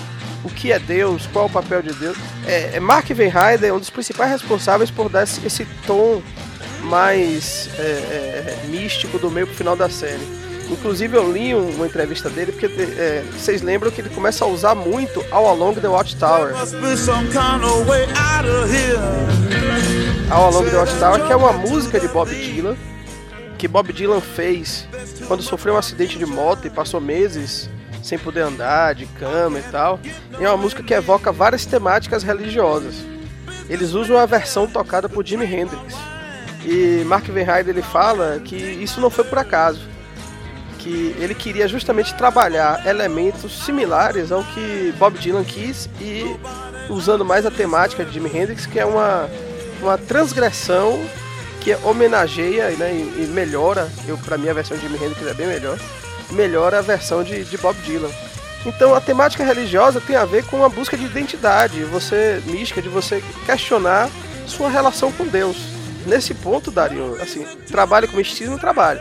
O que é Deus? Qual é o papel de Deus? É, é Mark Verheiden é um dos principais responsáveis por dar esse, esse tom mais é, é, místico do meio pro final da série. Inclusive eu li uma entrevista dele porque é, vocês lembram que ele começa a usar muito All Along the Watchtower. All Along the Watchtower, que é uma música de Bob Dylan, que Bob Dylan fez quando sofreu um acidente de moto e passou meses sem poder andar, de cama e tal. E é uma música que evoca várias temáticas religiosas. Eles usam a versão tocada por Jimi Hendrix. E Mark Verheiden ele fala que isso não foi por acaso que ele queria justamente trabalhar elementos similares ao que Bob Dylan quis e usando mais a temática de Jimi Hendrix, que é uma, uma transgressão que homenageia né, e, e melhora, eu para mim a versão de Jimi Hendrix é bem melhor, melhora a versão de, de Bob Dylan. Então a temática religiosa tem a ver com a busca de identidade, você mística, de você questionar sua relação com Deus. Nesse ponto, Dario, assim, trabalho com misticismo, trabalho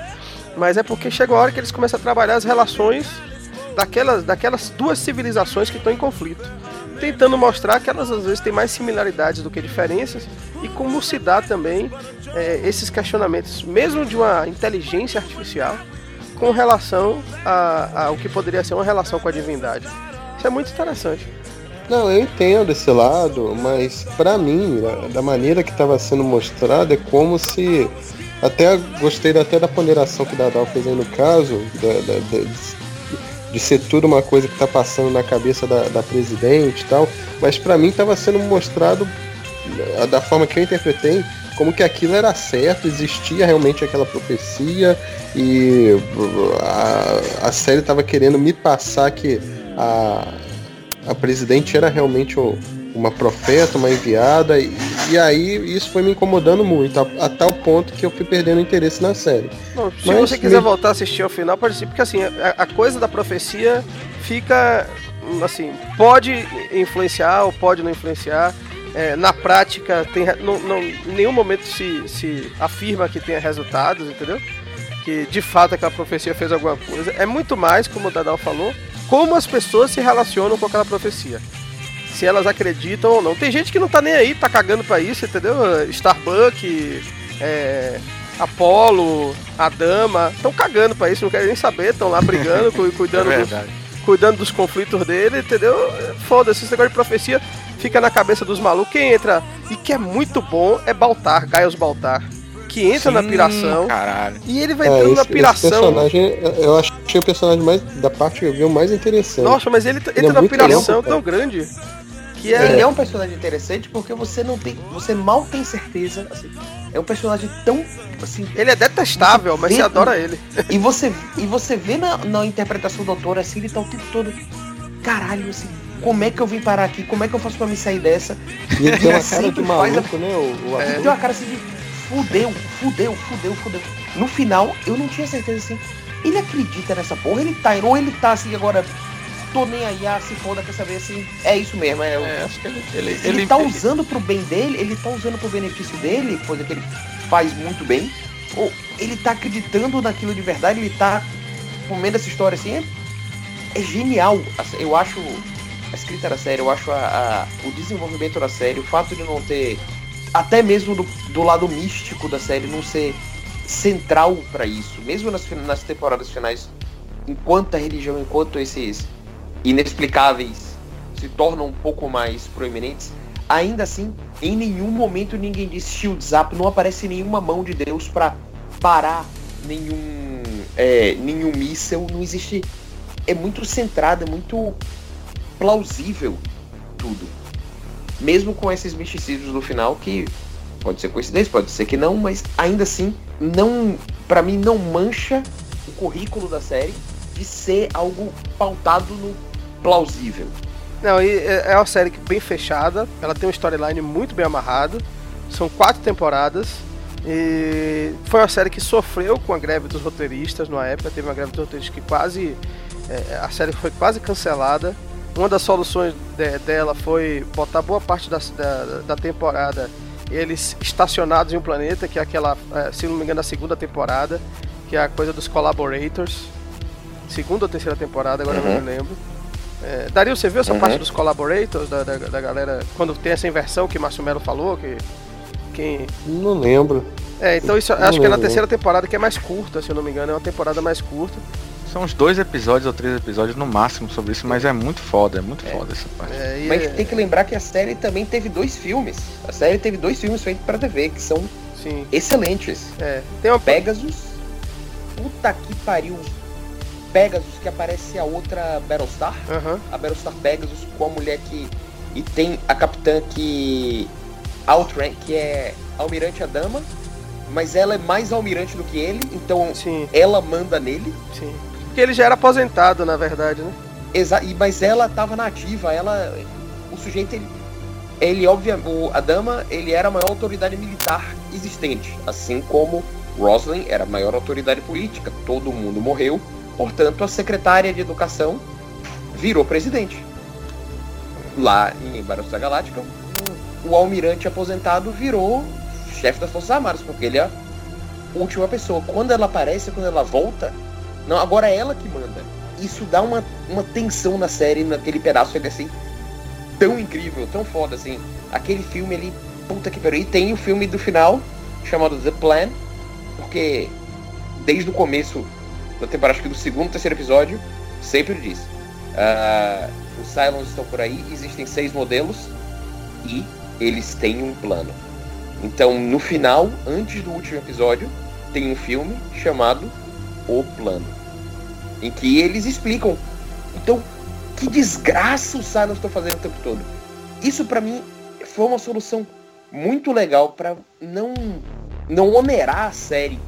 mas é porque chega a hora que eles começam a trabalhar as relações daquelas, daquelas duas civilizações que estão em conflito. Tentando mostrar que elas às vezes têm mais similaridades do que diferenças e como se dá também é, esses questionamentos, mesmo de uma inteligência artificial, com relação ao que poderia ser uma relação com a divindade. Isso é muito interessante. Não, eu entendo esse lado, mas para mim, da maneira que estava sendo mostrado, é como se Até gostei até da ponderação que o Dadal fez aí no caso, da, de ser tudo uma coisa que tá passando na cabeça da, da presidente e tal, mas para mim estava sendo mostrado da forma que eu interpretei como que aquilo era certo, existia realmente aquela profecia e a, a série estava querendo me passar que a, a presidente era realmente o, uma profeta, uma enviada, e, e, aí isso foi me incomodando muito, a, a, tal ponto que eu fui perdendo interesse na série. Não, se Mas, você quiser me... voltar a assistir ao final, pode ser, porque assim, a, a coisa da profecia fica assim, pode influenciar ou pode não influenciar é, na prática tem, não, não, em nenhum momento se, se afirma que tenha resultados, entendeu? Que de fato aquela profecia fez alguma coisa. É muito mais, como o Dadal falou, como as pessoas se relacionam com aquela profecia. Se elas acreditam ou não. Tem gente que não tá nem aí, tá cagando pra isso, entendeu? Starbucks, é, Apolo, a Dama, estão cagando pra isso, não querem nem saber, estão lá brigando, (laughs) cuidando, é dos, cuidando dos conflitos dele, entendeu? Foda-se, esse negócio de profecia fica na cabeça dos malucos. Quem entra e que é muito bom é Baltar, Gaius Baltar. Que entra Sim, na piração. Caralho. E ele vai é, entrando esse, na piração. personagem, eu achei o personagem mais da parte que eu vi o mais interessante. Nossa, mas ele, ele entra é na piração tão grande. Que é... Ele é um personagem interessante porque você não tem. Você mal tem certeza. Assim, é um personagem tão. Assim, ele é detestável, mas você adora ele. E você, e você vê na, na interpretação do autor assim, ele tá o tempo todo. Caralho, assim, como é que eu vim parar aqui? Como é que eu faço pra me sair dessa? E ele tem uma (laughs) cara de maluco, a... né? O, o... É. Tem uma cara assim de fudeu, fudeu, fudeu, fudeu. No final, eu não tinha certeza assim. Ele acredita nessa porra, ele tá, ou ele tá assim agora. Tô nem aí, ah, se foda, quer saber assim. É isso mesmo, é. é acho que ele, ele, ele, ele tá usando pro bem dele, ele tá usando pro benefício dele, coisa que ele faz muito bem. Ou ele tá acreditando naquilo de verdade, ele tá comendo essa história assim. É, é genial. Assim, eu acho a escrita da série, eu acho a, a, o desenvolvimento da série, o fato de não ter, até mesmo do, do lado místico da série, não ser central para isso, mesmo nas, nas temporadas finais, enquanto a religião, enquanto esses inexplicáveis se tornam um pouco mais proeminentes, ainda assim, em nenhum momento ninguém diz shield zap, não aparece nenhuma mão de Deus para parar nenhum é, nenhum míssel, não existe. É muito centrado, é muito plausível tudo. Mesmo com esses misticismos no final que pode ser coincidência, pode ser que não, mas ainda assim não, para mim não mancha o currículo da série de ser algo pautado no plausível. Não, é, é uma série bem fechada, ela tem um storyline muito bem amarrado, são quatro temporadas, e foi uma série que sofreu com a greve dos roteiristas na época, teve uma greve dos roteiristas que quase. É, a série foi quase cancelada uma das soluções de, dela foi botar boa parte da, da, da, temporada eles estacionados em um planeta, que é aquela, é, se não me engano, a segunda temporada, que é a coisa dos collaborators. Segunda ou terceira temporada, agora uhum. não me lembro. É, Dario, você viu essa uhum. parte dos collaborators, da, da, da, galera, quando tem essa inversão que Márcio Melo falou? Que, quem... Não lembro. É, então isso não acho lembro. que é na terceira temporada, que é mais curta, se eu não me engano, é uma temporada mais curta. São uns dois episódios ou três episódios no máximo sobre isso, mas é muito foda, é muito é. foda essa parte. É, mas é... tem que lembrar que a série também teve dois filmes. A série teve dois filmes feitos para TV, que são Sim. excelentes. É. Tem uma Pegasus. Puta que pariu. Pegasus, que aparece a outra Battlestar. Uhum. A Battlestar Pegasus com a mulher que. E tem a capitã que. Outrank, que é Almirante Adama. Mas ela é mais almirante do que ele, então Sim. ela manda nele. Sim porque ele já era aposentado, na verdade, né? Exa mas ela estava nativa, ela. O sujeito, ele, ele obviamente. A dama, ele era a maior autoridade militar existente. Assim como Roslin era a maior autoridade política. Todo mundo morreu. Portanto, a secretária de educação virou presidente. Lá em Battlestar Galáctica, o almirante aposentado virou chefe das Forças Armadas, porque ele é a última pessoa. Quando ela aparece, quando ela volta, não, agora é ela que manda. Isso dá uma, uma tensão na série, naquele pedaço ele assim, tão incrível, tão foda assim. Aquele filme ali, puta que pariu. E tem o filme do final, chamado The Plan, porque desde o começo da temporada, acho que do segundo, terceiro episódio, sempre diz. Uh, os Cylons estão por aí, existem seis modelos e eles têm um plano. Então, no final, antes do último episódio, tem um filme chamado O Plano, em que eles explicam. Então, que desgraça os Cylons estão fazendo o tempo todo. Isso para mim foi uma solução muito legal para não não onerar a série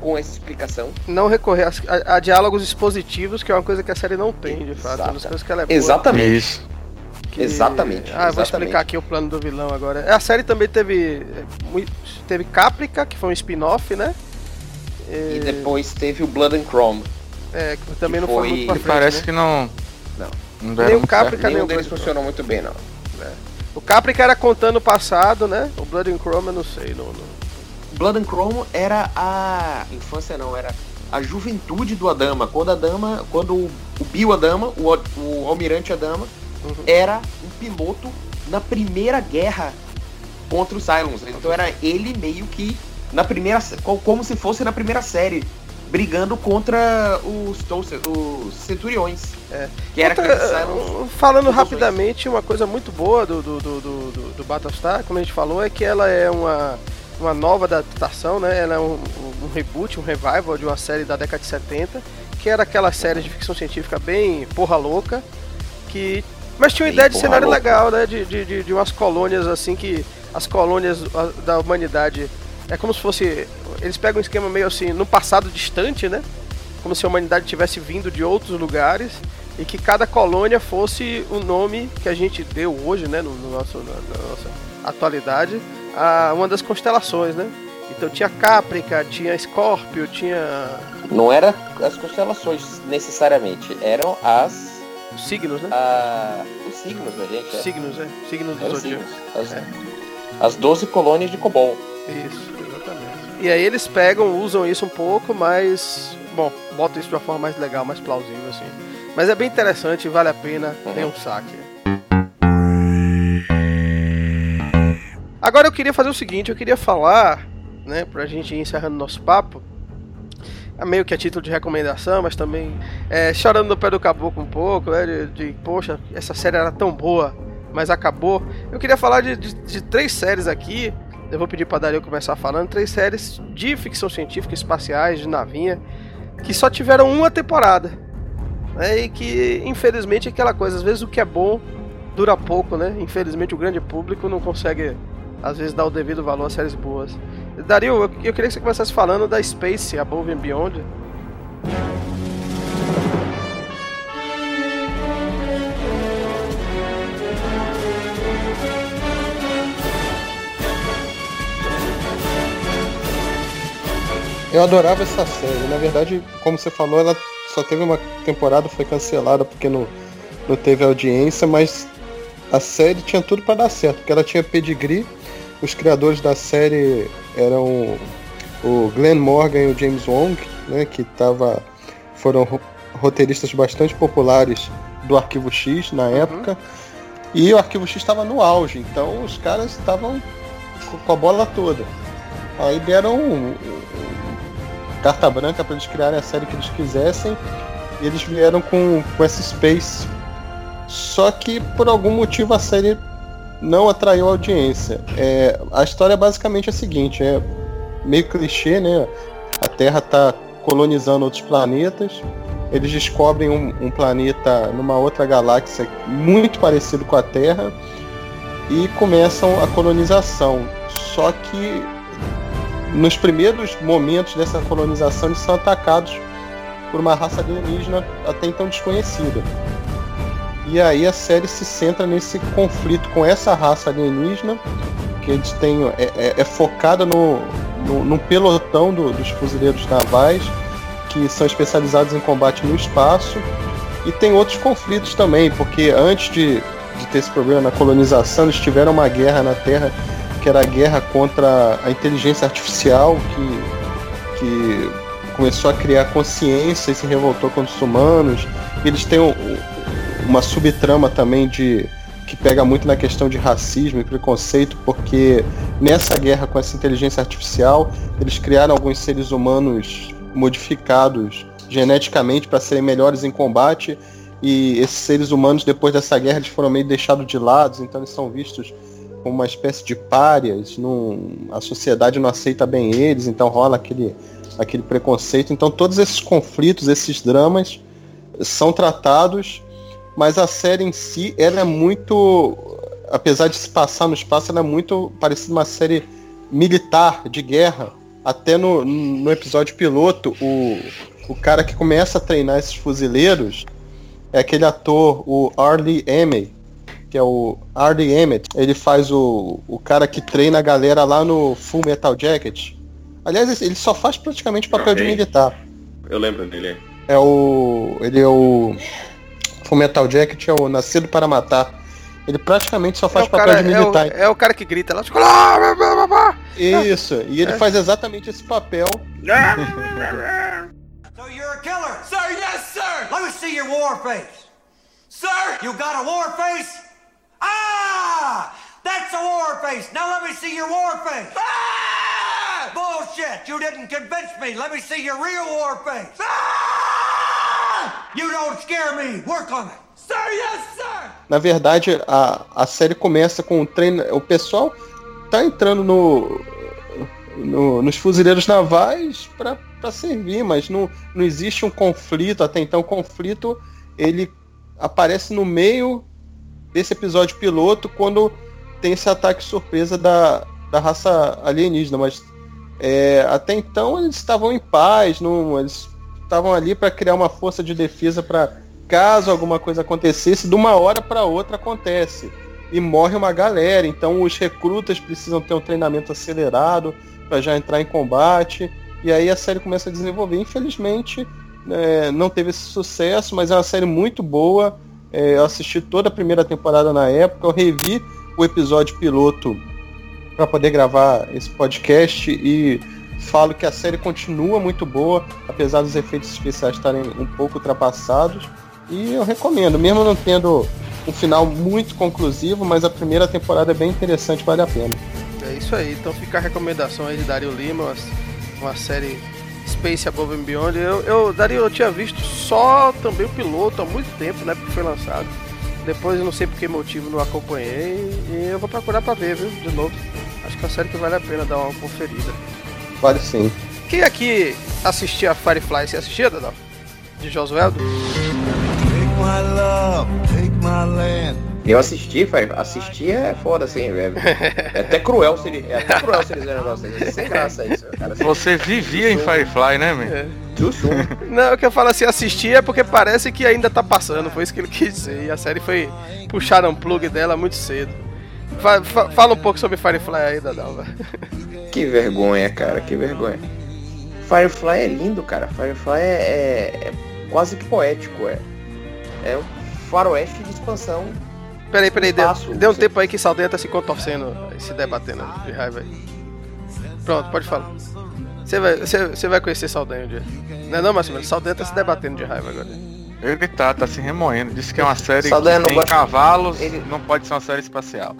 com essa explicação. Não recorrer a, a, a, diálogos expositivos, que é uma coisa que a série não tem, de fato. É uma das coisas que ela é boa. Exatamente. Isso. Que... Exatamente. Ah, exatamente. vou explicar aqui o plano do vilão agora. A série também teve. Teve Caprica, que foi um spin-off, né? E... e... depois teve o Blood and Chrome. É, que também que não foi, foi muito pra frente, Parece né? que não. Não. não nem o Caprica, nem o deles funcionou muito bem, não. É. O Caprica era contando o passado, né? O Blood and Chrome eu não sei. Não, não... Blood and Chrome era a. Infância não, era a juventude do Adama. Quando a Dama. Quando o Bill Adama, o, o Almirante Adama, uhum. era um piloto na primeira guerra contra os Cylons. Então era ele meio que na primeira. como se fosse na primeira série. Brigando contra os, os Centuriões. É. Que era Outra, Cylons, falando rapidamente, uma coisa muito boa do, do, do, do, do Battlestar, como a gente falou, é que ela é uma uma nova adaptação, né? Ela é um, um, reboot, um revival de uma série da década de 70, que era aquela série de ficção científica bem porra louca, que mas tinha uma bem ideia de cenário louca. legal, né? De, de, de, umas colônias assim que as colônias da humanidade é como se fosse eles pegam um esquema meio assim no passado distante, né? Como se a humanidade tivesse vindo de outros lugares e que cada colônia fosse o nome que a gente deu hoje, né? No, no nosso na, na nossa atualidade a, uma das constelações, né? Então tinha Caprica, tinha Scorpio, tinha. Não era as constelações necessariamente, eram as. Os signos, né? A... Os signos, né, gente? É. Signos, é. Signos do Zodíaco. As... É. as 12 colônias de Cobol. Isso, exatamente. E aí eles pegam, usam isso um pouco, mas. Bom, botam isso de uma forma mais legal, mais plausível, assim. Mas é bem interessante, vale a pena, uhum. tem um saque. Agora eu queria fazer o seguinte, eu queria falar, né, pra gente ir encerrando nosso papo, é meio que a título de recomendação, mas também é, chorando no pé do caboclo um pouco, né, de, de, poxa, essa série era tão boa, mas acabou. Eu queria falar de, de, de três séries aqui, eu vou pedir pra Dario começar falando, três séries de ficção científica, espaciais, de navinha, que só tiveram uma temporada. Né, e que, infelizmente, é aquela coisa, às vezes o que é bom dura pouco, né? Infelizmente o grande público não consegue às vezes dá o devido valor a séries boas. Dario, eu, eu queria que você começasse falando da Space Above and Beyond. Eu adorava essa série. Na verdade, como você falou, ela só teve uma temporada, foi cancelada porque não, não teve audiência, mas a série tinha tudo para dar certo, porque ela tinha pedigree, os criadores da série eram o Glenn Morgan e o James Wong, né, que tava, foram roteiristas bastante populares do Arquivo X na uhum. época. Uhum. E o Arquivo X estava no auge, então os caras estavam com a bola toda. Aí deram um, um, carta branca para eles criarem a série que eles quisessem. E eles vieram com, com essa Space. Só que por algum motivo a série não atraiu audiência. É, a história é basicamente a seguinte, é meio clichê, né? A Terra está colonizando outros planetas. Eles descobrem um, um, planeta numa outra galáxia muito parecido com a Terra e começam a colonização. Só que nos primeiros momentos dessa colonização eles são atacados por uma raça alienígena até então desconhecida. E aí a série se centra nesse conflito com essa raça alienígena, que eles têm. é, é, é focada no, no, no pelotão do, dos fuzileiros navais, que são especializados em combate no espaço. E tem outros conflitos também, porque antes de, de ter esse problema na colonização, eles tiveram uma guerra na Terra, que era a guerra contra a inteligência artificial, que, que começou a criar consciência e se revoltou contra os humanos. Eles têm uma subtrama também de que pega muito na questão de racismo e preconceito, porque nessa guerra com essa inteligência artificial, eles criaram alguns seres humanos modificados geneticamente para serem melhores em combate, e esses seres humanos depois dessa guerra eles foram meio deixados de lado, então eles são vistos como uma espécie de párias, a sociedade não aceita bem eles, então rola aquele aquele preconceito. Então todos esses conflitos, esses dramas são tratados, mas a série em si, ela é muito, apesar de se passar no espaço, ela é muito parecida uma série militar, de guerra. Até no, no episódio piloto, o, o cara que começa a treinar esses fuzileiros é aquele ator, o Arlie Emmett, que é o Arlie Emmett. Ele faz o, o cara que treina a galera lá no Full Metal Jacket. Aliás, ele só faz praticamente papel okay. de militar. Eu lembro dele. É o. Ele é o. Full Metal Jacket é o Nascido para Matar. Ele praticamente só faz é papel cara, de militar. É o, é o, cara que grita lá. Isso, e ele é. faz exatamente esse papel. (laughs) so you're a killer? Sir, yes, sir! Let me see your war face! Sir, you got a war face? Ah! That's a war face! Now let me see your war face! Ah! Bullshit! You didn't convince me! Let me see your real war face! Ah! Na verdade, a, a série começa com o treino. O pessoal tá entrando no, no nos fuzileiros navais para servir, mas não, não existe um conflito. Até então, o conflito ele aparece no meio desse episódio piloto quando tem esse ataque surpresa da, da raça alienígena. Mas é, até então eles estavam em paz, não, eles estavam ali para criar uma força de defesa para caso alguma coisa acontecesse, de uma hora para outra acontece. E morre uma galera. Então os recrutas precisam ter um treinamento acelerado para já entrar em combate. E aí a série começa a desenvolver. Infelizmente, é, não teve esse sucesso, mas é uma série muito boa. É, eu assisti toda a primeira temporada na época, eu revi o episódio piloto para poder gravar esse podcast e falo que a série continua muito boa, apesar dos efeitos especiais estarem um pouco ultrapassados. E eu recomendo, mesmo não tendo um final muito conclusivo, mas a primeira temporada é bem interessante, vale a pena. É isso aí, então fica a recomendação aí de Dario Lima, uma, série Space Above and Beyond. Eu, eu, Dario, eu tinha visto só também o piloto há muito tempo, né, porque foi lançado. Depois não sei por que motivo não acompanhei e eu vou procurar para ver, viu, de novo. Acho que é uma série que vale a pena dar uma conferida. Vale sim. Quem aqui assistia Firefly? Você assistia, Dadal? De Josueldo? my love, take my land. Eu assisti, assistir é foda assim, velho. É até cruel se ele. É até cruel se eles negócio assim. Sem graça isso, cara. Você vivia em Firefly, né, man? É. Não, o que eu falo assim, assistir é porque parece que ainda tá passando, foi isso que ele quis dizer. E a série foi. Puxaram um plug dela muito cedo. Fala um pouco sobre Firefly aí, Dadal, (laughs) Que vergonha, cara, que vergonha. Firefly é lindo, cara. Firefly é, é, é quase que poético, é é um faroeste de expansão. Peraí, peraí, deu, deu um tempo aí que Saldanha tá se contorcendo e se debatendo de raiva aí. Pronto, pode falar. Você vai, você, você vai conhecer Saldanha um dia. Não é não, Marcelo? Saldanha tá se debatendo de raiva agora. Ele tá, tá se remoendo. Disse que é uma série Saldanha que tem gosta... cavalos, ele... não pode ser uma série espacial.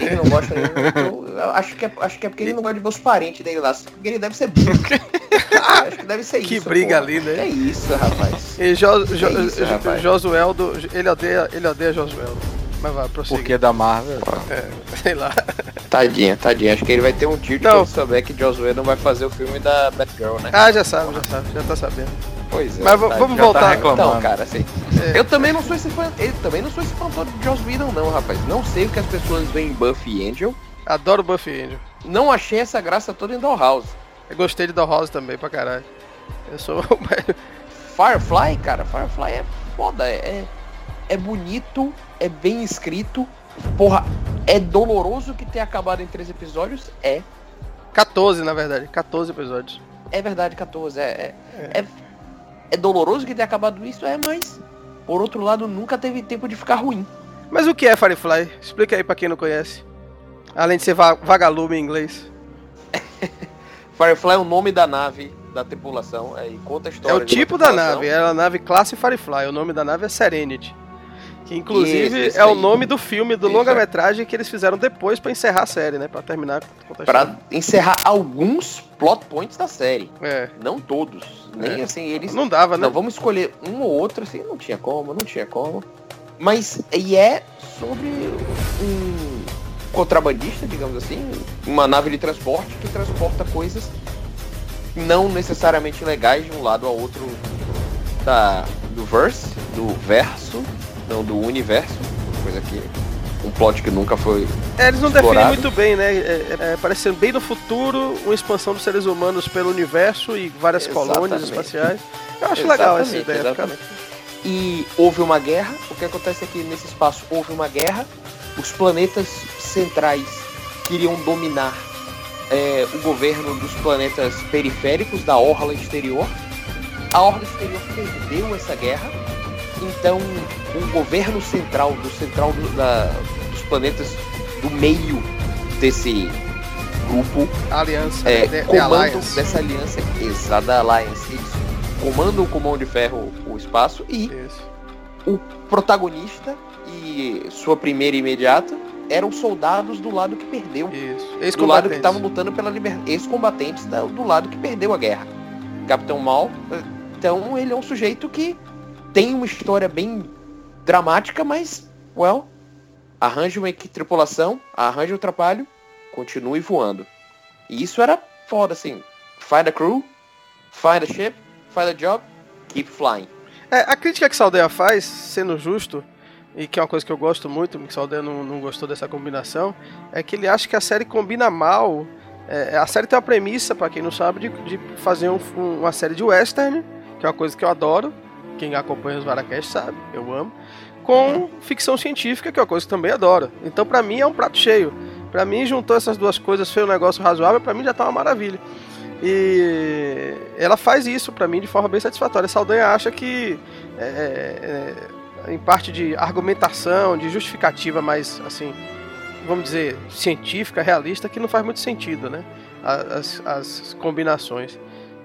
Ele não gosta. Eu, eu, acho, que é, acho que é porque ele não gosta de ver os parentes dele lá. Porque ele deve ser burro. (laughs) acho que deve ser que isso. Que briga ali, né? É isso, rapaz. E jo, jo, é isso, rapaz. Josueldo, ele odeia, ele odeia Josueldo. Mas vai, prosseguir. Porque da Marvel? É, sei lá. Tadinha, tadinha. Acho que ele vai ter um tiro de souber que Josué não vai fazer o filme da Batgirl, né? Ah, já sabe, já sabe, já tá sabendo. Pois é. Mas tá, vamos voltar. Tá então, cara, assim. É. Eu também não sou esse fã. Eu também não sou esse fã todo de Joss Whedon, não, rapaz. Não sei o que as pessoas veem em Buffy e Angel. Adoro Buffy e Angel. Não achei essa graça toda em Dollhouse. Eu gostei de Dollhouse também, pra caralho. Eu sou. (laughs) Firefly, cara, Firefly é foda. É, é bonito, é bem escrito. Porra, é doloroso que tenha acabado em três episódios? É. 14, na verdade. 14 episódios. É verdade, 14. É, é, é. é é doloroso que tenha acabado isso, é, mas por outro lado nunca teve tempo de ficar ruim. Mas o que é Firefly? Explica aí para quem não conhece. Além de ser va vagalume em inglês. (laughs) Firefly é o nome da nave da tripulação é, e conta a história. É o tipo da nave, é a nave classe Firefly. O nome da nave é Serenity. Que inclusive isso, isso é o nome do filme, do longa-metragem que eles fizeram depois para encerrar a série, né? Para terminar. Para encerrar alguns plot points da série. É. Não todos. Nem é. assim, eles. Não dava, né? Não, vamos escolher um ou outro, assim, não tinha como, não tinha como. Mas, e é sobre um contrabandista, digamos assim, uma nave de transporte que transporta coisas não necessariamente legais de um lado ao outro da, do verse, do verso, não do universo, coisa que um plot que nunca foi. É, eles não explorado. definem muito bem, né? É, é, parece ser bem no futuro, uma expansão dos seres humanos pelo universo e várias colônias Exatamente. espaciais. Eu acho legal essa ideia. exatamente. E houve uma guerra. O que acontece aqui nesse espaço? Houve uma guerra. Os planetas centrais queriam dominar é, o governo dos planetas periféricos da orla exterior. A orla exterior perdeu essa guerra. Então, o governo central, do central do- da- dos planetas do meio desse grupo, Aliança, é, comandam Alliance. dessa aliança, exata da Alliance, eles comandam com mão de ferro o espaço e Isso. o protagonista e sua primeira imediata eram soldados do lado que perdeu. Isso. Do lado que estavam lutando pela liberdade. Ex-combatentes do lado que perdeu a guerra. Capitão Mal, então ele é um sujeito que tem uma história bem dramática, mas, well, arranja uma equi- tripulação, arranja o trapalho, continue voando. E isso era foda, assim. Find a crew, find a ship, find a job, keep flying. É, a crítica que Saldanha faz, sendo justo, e que é uma coisa que eu gosto muito, que Saldanha não, não gostou dessa combinação, é que ele acha que a série combina mal. é, a série tem uma premissa, pra quem não sabe, de, de fazer um- um- uma série de western, que é uma coisa que eu adoro. Quem acompanha os Varacast sabe, eu amo. Com ficção científica, que é uma coisa que também adoro. Então, pra mim, é um prato cheio. Pra mim, juntou essas duas coisas, fez um negócio razoável, pra mim já tá uma maravilha. E ela faz isso pra mim de forma bem satisfatória. Saldanha acha que, é, é, em parte de argumentação, de justificativa mais, assim, vamos dizer, científica, realista, que não faz muito sentido, né? As, as combinações.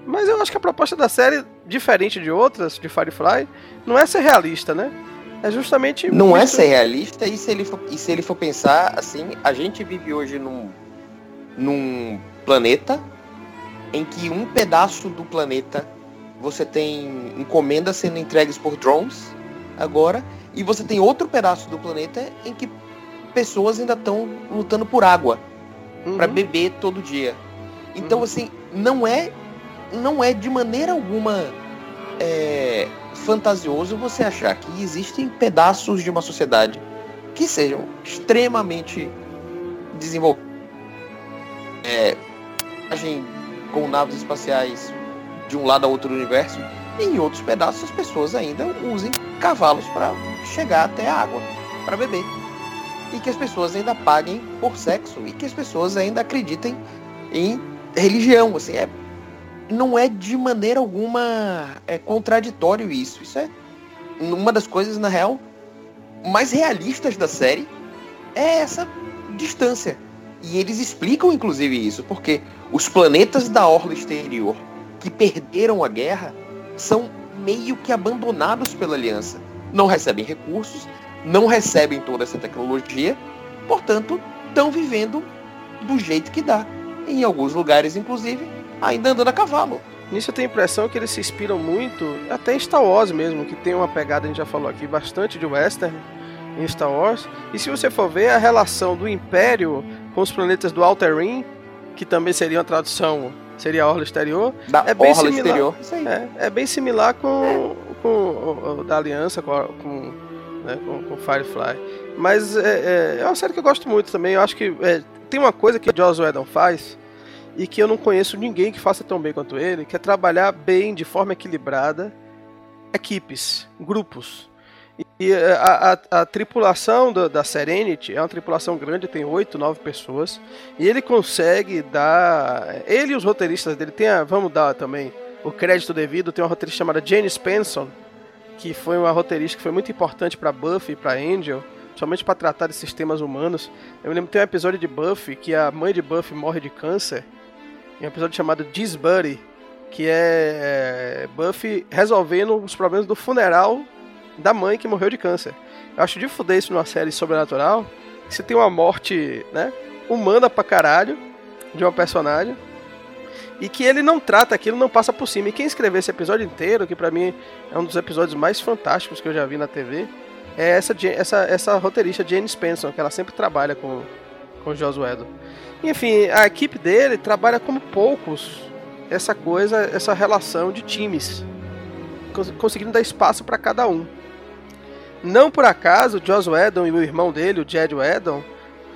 Mas eu acho que a proposta da série, diferente de outras, de Firefly, não é ser realista, né? É justamente. Não é isso- ser realista e se ele for, e se ele for pensar assim, a gente vive hoje num, num planeta em que um pedaço do planeta você tem encomendas sendo entregues por drones agora e você tem outro pedaço do planeta em que pessoas ainda estão lutando por água Uhum. para beber todo dia. Então Uhum. assim, não é não é de maneira alguma é, fantasioso você achar que existem pedaços de uma sociedade que sejam extremamente desenvolvidos. É, com naves espaciais de um lado a outro do universo, e em outros pedaços as pessoas ainda usem cavalos para chegar até a água, para beber. E que as pessoas ainda paguem por sexo, e que as pessoas ainda acreditem em religião. Assim, é, não é de maneira alguma é contraditório isso. Isso é uma das coisas, na real, mais realistas da série é essa distância. E eles explicam, inclusive, isso, porque os planetas da orla exterior que perderam a guerra são meio que abandonados pela aliança. Não recebem recursos, não recebem toda essa tecnologia, portanto, estão vivendo do jeito que dá. Em alguns lugares, inclusive, ainda andando a cavalo. Nisso eu tenho a impressão que eles se inspiram muito, até em Star Wars mesmo, que tem uma pegada, a gente já falou aqui, bastante de western em Star Wars. E se você for ver a relação do Império com os planetas do Outer Rim, que também seria uma tradução, seria a Orla Exterior, Da É bem orla similar. exterior. É, é bem similar com, com o, o da Aliança, com, a- com, né, com, com Firefly. Mas é, é, é uma série que eu gosto muito também. Eu acho que é, tem uma coisa que o Joss Whedon faz e que eu não conheço ninguém que faça tão bem quanto ele, que é trabalhar bem, de forma equilibrada, equipes, grupos. E a, a- a tripulação do- da Serenity é uma tripulação grande, tem oito, nove pessoas. E ele consegue dar. Ele e os roteiristas dele, tem a, vamos dar também o crédito devido, tem uma roteirista chamada Jane Spenson, que foi uma roteirista que foi muito importante para Buffy e para Angel, somente para tratar de sistemas humanos. Eu me lembro que tem um episódio de Buffy que a mãe de Buffy morre de câncer, em um episódio chamado This Buddy, que é, é Buffy resolvendo os problemas do funeral da mãe que morreu de câncer. Eu acho de fuder isso numa série sobrenatural, que você tem uma morte, né, humana pra caralho de uma personagem e que ele não trata aquilo, não passa por cima. E quem escreveu esse episódio inteiro, que pra mim é um dos episódios mais fantásticos que eu já vi na TV, é essa, essa, essa roteirista Jane Spencer, que ela sempre trabalha com, com Whedon. Enfim, a equipe dele trabalha como poucos essa coisa, essa relação de times, conseguindo dar espaço para cada um. Não por acaso, Joss Whedon e o irmão dele, o Jed Whedon,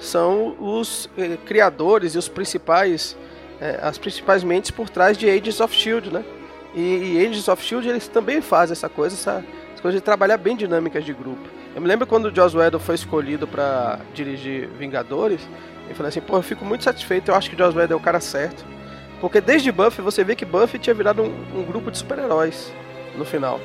são os eh, criadores e os principais, eh, as principais mentes por trás de Agents of Shield, né? E, e of Shield eles também fazem essa coisa, essa, essa coisa de trabalhar bem dinâmicas de grupo. Eu me lembro quando o Joss Whedon foi escolhido para dirigir Vingadores, eu falei assim, pô, eu fico muito satisfeito, eu acho que o Joss Whedon é o cara certo. Porque desde Buffy você vê que Buffy tinha virado um, um grupo de super-heróis no final.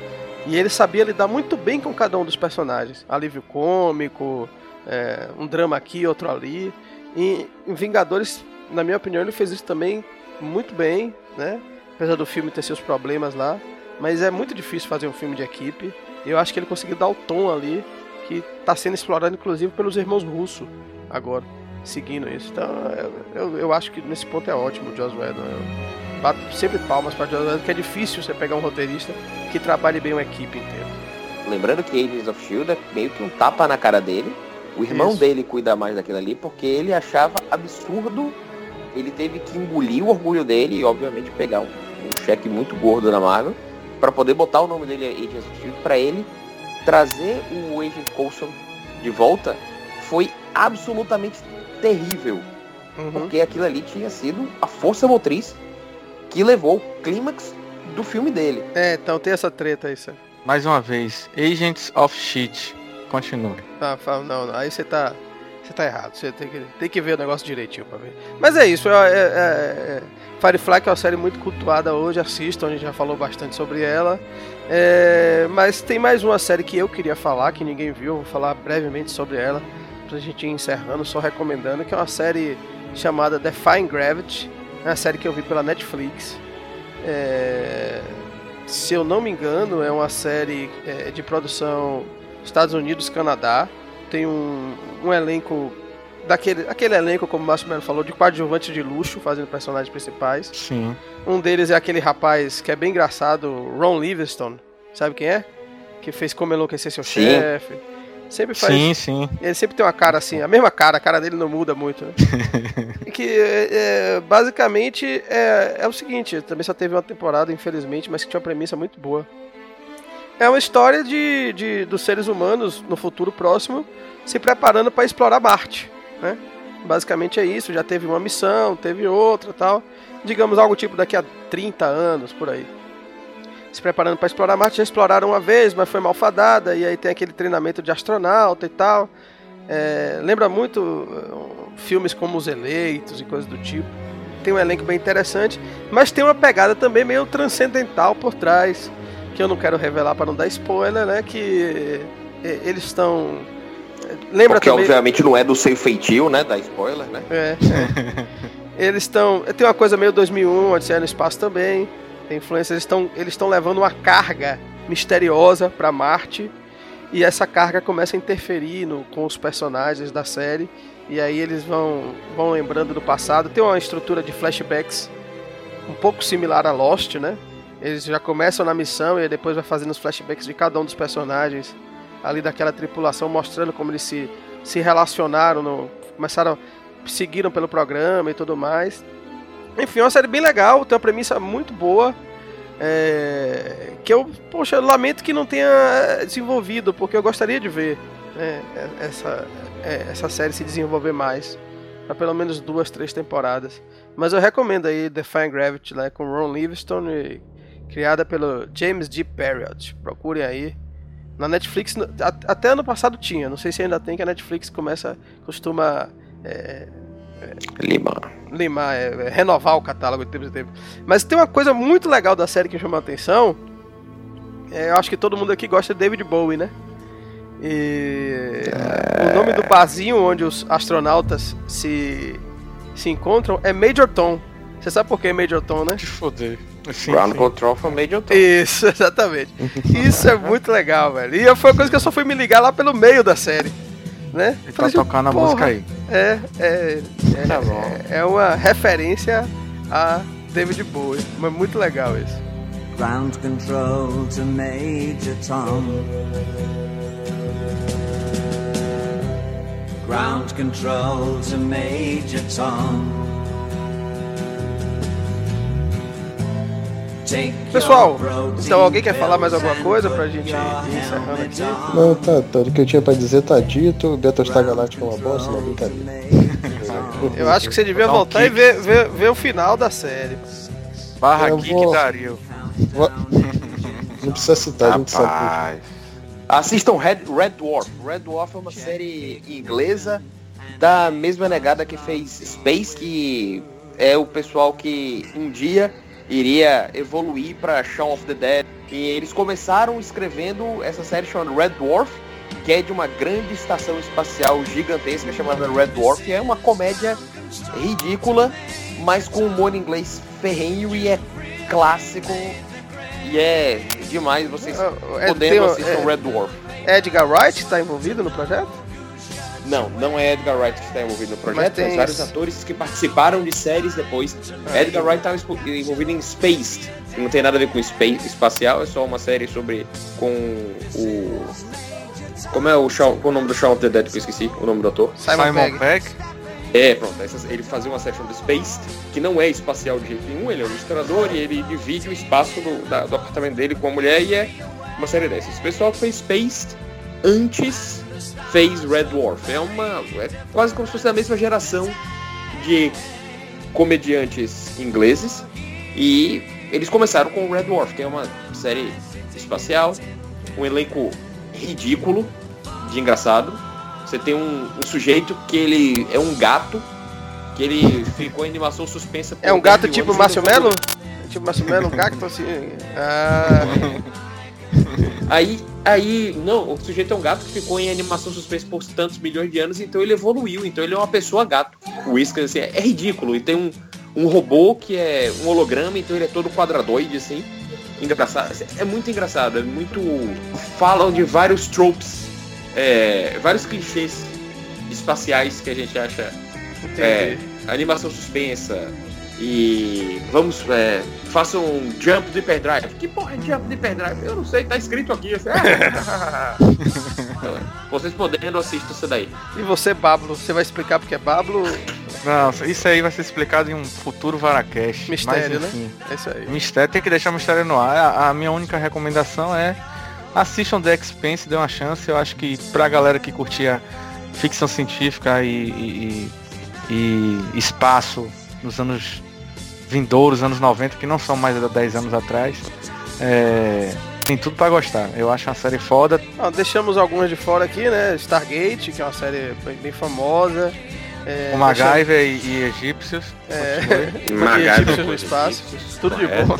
E ele sabia lidar muito bem com cada um dos personagens. Alívio cômico, é, um drama aqui, outro ali. E em Vingadores, na minha opinião, ele fez isso também muito bem, né? Apesar do filme ter seus problemas lá. Mas é muito difícil fazer um filme de equipe. Eu acho que ele conseguiu dar o tom ali que está sendo explorado, inclusive, pelos irmãos Russo agora seguindo isso. Então eu, eu, eu, acho que nesse ponto é ótimo o Joss Whedon. Eu bato sempre palmas para Joss Whedon, que é difícil você pegar um roteirista que trabalhe bem uma equipe inteira. Lembrando que Agents of S.H.I.E.L.D. é meio que um tapa na cara dele. O irmão isso. dele cuida mais daquilo ali porque ele achava absurdo. Ele teve que engolir o orgulho dele e, obviamente, pegar um, um cheque muito gordo na Marvel para poder botar o nome dele Agents of S.H.I.E.L.D. para ele trazer o Agent Coulson de volta foi absolutamente terrível. Uhum. Porque aquilo ali tinha sido a força motriz que levou o clímax do filme dele. É, então tem essa treta aí, Sam. Mais uma vez, Agents of Shit. Continue. Ah, não, não, aí você tá. Você tá errado. Você tem que, tem que ver o negócio direitinho pra ver. Mas é isso. É, é, é, Firefly que é uma série muito cultuada hoje. Assistam, a gente já falou bastante sobre ela. É, mas tem mais uma série que eu queria falar, que ninguém viu. Vou falar brevemente sobre ela pra gente ir encerrando, só recomendando, que é uma série chamada Defying Gravity, é uma série que eu vi pela Netflix. É... Se eu não me engano, é uma série é, de produção Estados Unidos, Canadá. Tem um, um elenco daquele aquele elenco, como o Márcio Melo falou, de coadjuvantes de luxo, fazendo personagens principais. Sim. Um deles é aquele rapaz que é bem engraçado, Ron Livingston. Sabe quem é? Que fez Como Enlouquecer Seu Chefe. Sempre faz. Sim, sim. Ele sempre tem uma cara assim, a mesma cara, a cara dele não muda muito. Né? (laughs) que é, basicamente é, é o seguinte: também só teve uma temporada, infelizmente, mas que tinha uma premissa muito boa. É uma história de, de dos seres humanos no futuro próximo se preparando para explorar Marte, né? Basicamente é isso. Já teve uma missão, teve outra, tal. Digamos algo tipo daqui a 30 anos por aí se preparando para explorar Marte. Já exploraram uma vez, mas foi malfadada. E aí tem aquele treinamento de astronauta e tal. É, lembra muito uh, filmes como Os Eleitos e coisas do tipo. Tem um elenco bem interessante, mas tem uma pegada também meio transcendental por trás, que eu não quero revelar para não dar spoiler, né? Que eles estão. Lembra Porque também... obviamente não é do seu feitio, né? Da spoiler, né? É. (laughs) eles estão. Tem uma coisa meio 2001, Odisseia no Espaço também. Tem influência, eles estão eles levando uma carga misteriosa para Marte e essa carga começa a interferir no, com os personagens da série e aí eles vão vão lembrando do passado. Tem uma estrutura de flashbacks um pouco similar a Lost, né? Eles já começam na missão e depois vai fazendo os flashbacks de cada um dos personagens ali daquela tripulação, mostrando como eles se, se relacionaram, no, começaram, seguiram pelo programa e tudo mais. Enfim, é uma série bem legal, tem uma premissa muito boa. É, que eu, poxa, lamento que não tenha desenvolvido, porque eu gostaria de ver né, essa, é, essa série se desenvolver mais. Pra pelo menos duas, três temporadas. Mas eu recomendo aí Define Gravity né, com Ron Livingston, e, criada pelo James D. Perriott. Procurem aí. Na Netflix, até ano passado tinha, não sei se ainda tem, que a Netflix começa, costuma é, Limar. Limar, é, é, renovar o catálogo de tempo em tempo. Mas tem uma coisa muito legal da série que chamou a atenção. É, eu acho que todo mundo aqui gosta de David Bowie, né? E é... o nome do barzinho onde os astronautas se, se encontram é Major Tom. Você sabe por que Major Tom, né? Que foder. Sim, Ground sim. Control from Major Tom. Isso, (laughs) exatamente. Isso é muito legal, velho. E foi uma coisa que eu só fui me ligar lá pelo meio da série né? Ele tá tocando a música aí. É, é, é, tá é, é uma referência a David Bowie, mas muito legal isso. Ground control to Major Tom. Ground control to Major Tom. Pessoal, então alguém quer falar mais alguma coisa pra gente ir encerrando aqui? Não, tá, tá, o que eu tinha pra dizer tá dito, Battlestar Galactica é uma bosta, não, brincadeira. Eu acho que você devia um voltar e ver, ver, ver o final da série. Barra Eu Geek vou- Dario. Vou- Não precisa citar, a gente sabe. Rapaz. Assistam Red, Red Dwarf. Red Dwarf é uma série inglesa da mesma negada que fez Space, que é o pessoal que um dia iria evoluir para Shaun of the Dead. E eles começaram escrevendo essa série chamada Red Dwarf, que é de uma grande estação espacial gigantesca chamada Red Dwarf, que é uma comédia ridícula, mas com humor inglês ferrenho e é clássico e é demais vocês Ah, é, podendo assistir é- Red Dwarf. Edgar Wright está envolvido no projeto? Não, não é Edgar Wright que está envolvido no projeto, Mas vários esse- atores que participaram de séries depois. Ah, Edgar Wright estava expo- envolvido em Spaced, que não tem nada a ver com space, espacial, é só uma série sobre com o como é o, Shaun, qual é o nome do Shaun of the Dead que eu esqueci, o nome do ator? Simon, Simon Pegg. É, pronto, essa- ele fazia uma série chamada Spaced, que não é espacial de jeito nenhum, ele é um ilustrador e ele divide o espaço do, da- do apartamento dele com a mulher e é uma série dessas. O pessoal que fez Spaced antes fez Red Dwarf. É uma. É quase como se fosse da mesma geração de comediantes ingleses. E eles começaram com Red Dwarf, que é uma série espacial, um elenco ridículo, de engraçado. Você tem um, um sujeito que ele é um gato, que ele ficou em animação suspensa por É um 10 gato tipo Melo? Tipo Márcio Melo, um gato assim. Ah, Aí, aí, não, o sujeito é um gato que ficou em animação suspensa por tantos milhões de anos, então ele evoluiu, então ele é uma pessoa gato. O Whiskas, assim, é, é ridículo. E tem um, um robô que é um holograma, então ele é todo quadradoide, assim. Engraçado. assim, É muito engraçado, é muito. Falam de vários tropes, é, vários clichês espaciais que a gente acha é, animação suspensa e vamos, é, façam um jump do hyperdrive. Que porra é jump do hyperdrive? Eu não sei, tá escrito aqui. Assim, (laughs) ah. Vocês podendo, assistam isso daí. E você, Pablo, você vai explicar porque é Pablo? Não, isso aí vai ser explicado em um futuro Varacast. Mistério, mas, enfim, É isso aí. Mistério, tem que deixar o mistério no ar. A, a minha única recomendação é assistam The Expense, dê uma chance. Eu acho que pra galera que curtia ficção científica e, e- e- e espaço nos anos vindouros, anos 90, que não são mais há 10 anos atrás, é, tem tudo pra gostar. Eu acho uma série foda. Não, deixamos algumas de fora aqui, né? Stargate, que é uma série bem, bem famosa. É, o MacGyver e, e egípcios. É. Deixamos (laughs) egípcios no espaço. Tudo de bom.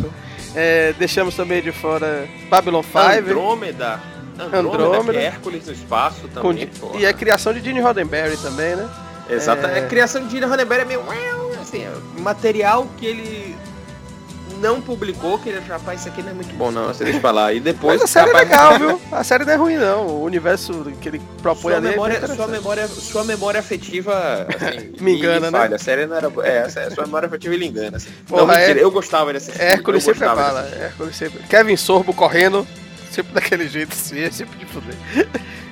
É, deixamos também de fora Babylon 5. Andrômeda. Andrômeda, Andrômeda. é Hércules no espaço com também. porra. e a criação de Gene Roddenberry também, né? Exato. é- A criação de Gene Roddenberry é meio assim, é material que ele não publicou, que ele achou, rapaz, isso aqui não é muito bom não, você deixa pra lá. E depois Mas a série é rapaz, legal, viu? (laughs) A série não é ruim, não. O universo que ele propõe Sua ali é bem memória, sua, interessante. memória, sua memória afetiva assim, (laughs) Me engana, né? falha. A série não era. É, a sua memória afetiva lhe engana. Assim. Porra, não, mentira, é- eu gostava dessa Hércules eu sempre fala. Hércules sempre. Kevin Sorbo correndo, sempre daquele jeito, assim, é sempre de fuder.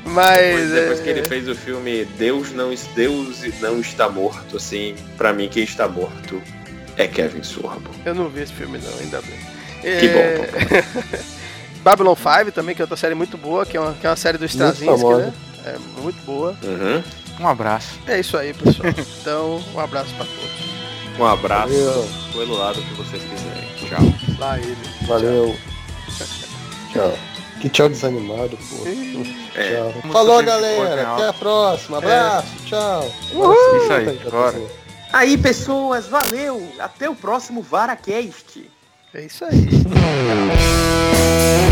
Mas. Depois, depois é, que ele fez o filme Deus não, Deus não está morto, assim, pra mim quem está morto é Kevin Sorbo. Eu não vi esse filme, não, ainda bem. Que bom. (laughs) Babylon 5 também, que é outra série muito boa, que é uma, que é uma série do Straczynski, né? É muito boa. Uhum. Um abraço. É isso aí, pessoal. (laughs) Então, um abraço pra todos. Um abraço, Valeu. pelo lado que vocês quiserem. Tchau. Lá ele. Valeu. Tchau. Que tchau desanimado, pô. É. Tchau. Falou, galera. Sporting Até a próxima. Abraço. Tchau. Isso aí, bora. Aí, pessoas, valeu! Até o próximo VaraCast! É isso aí. (laughs)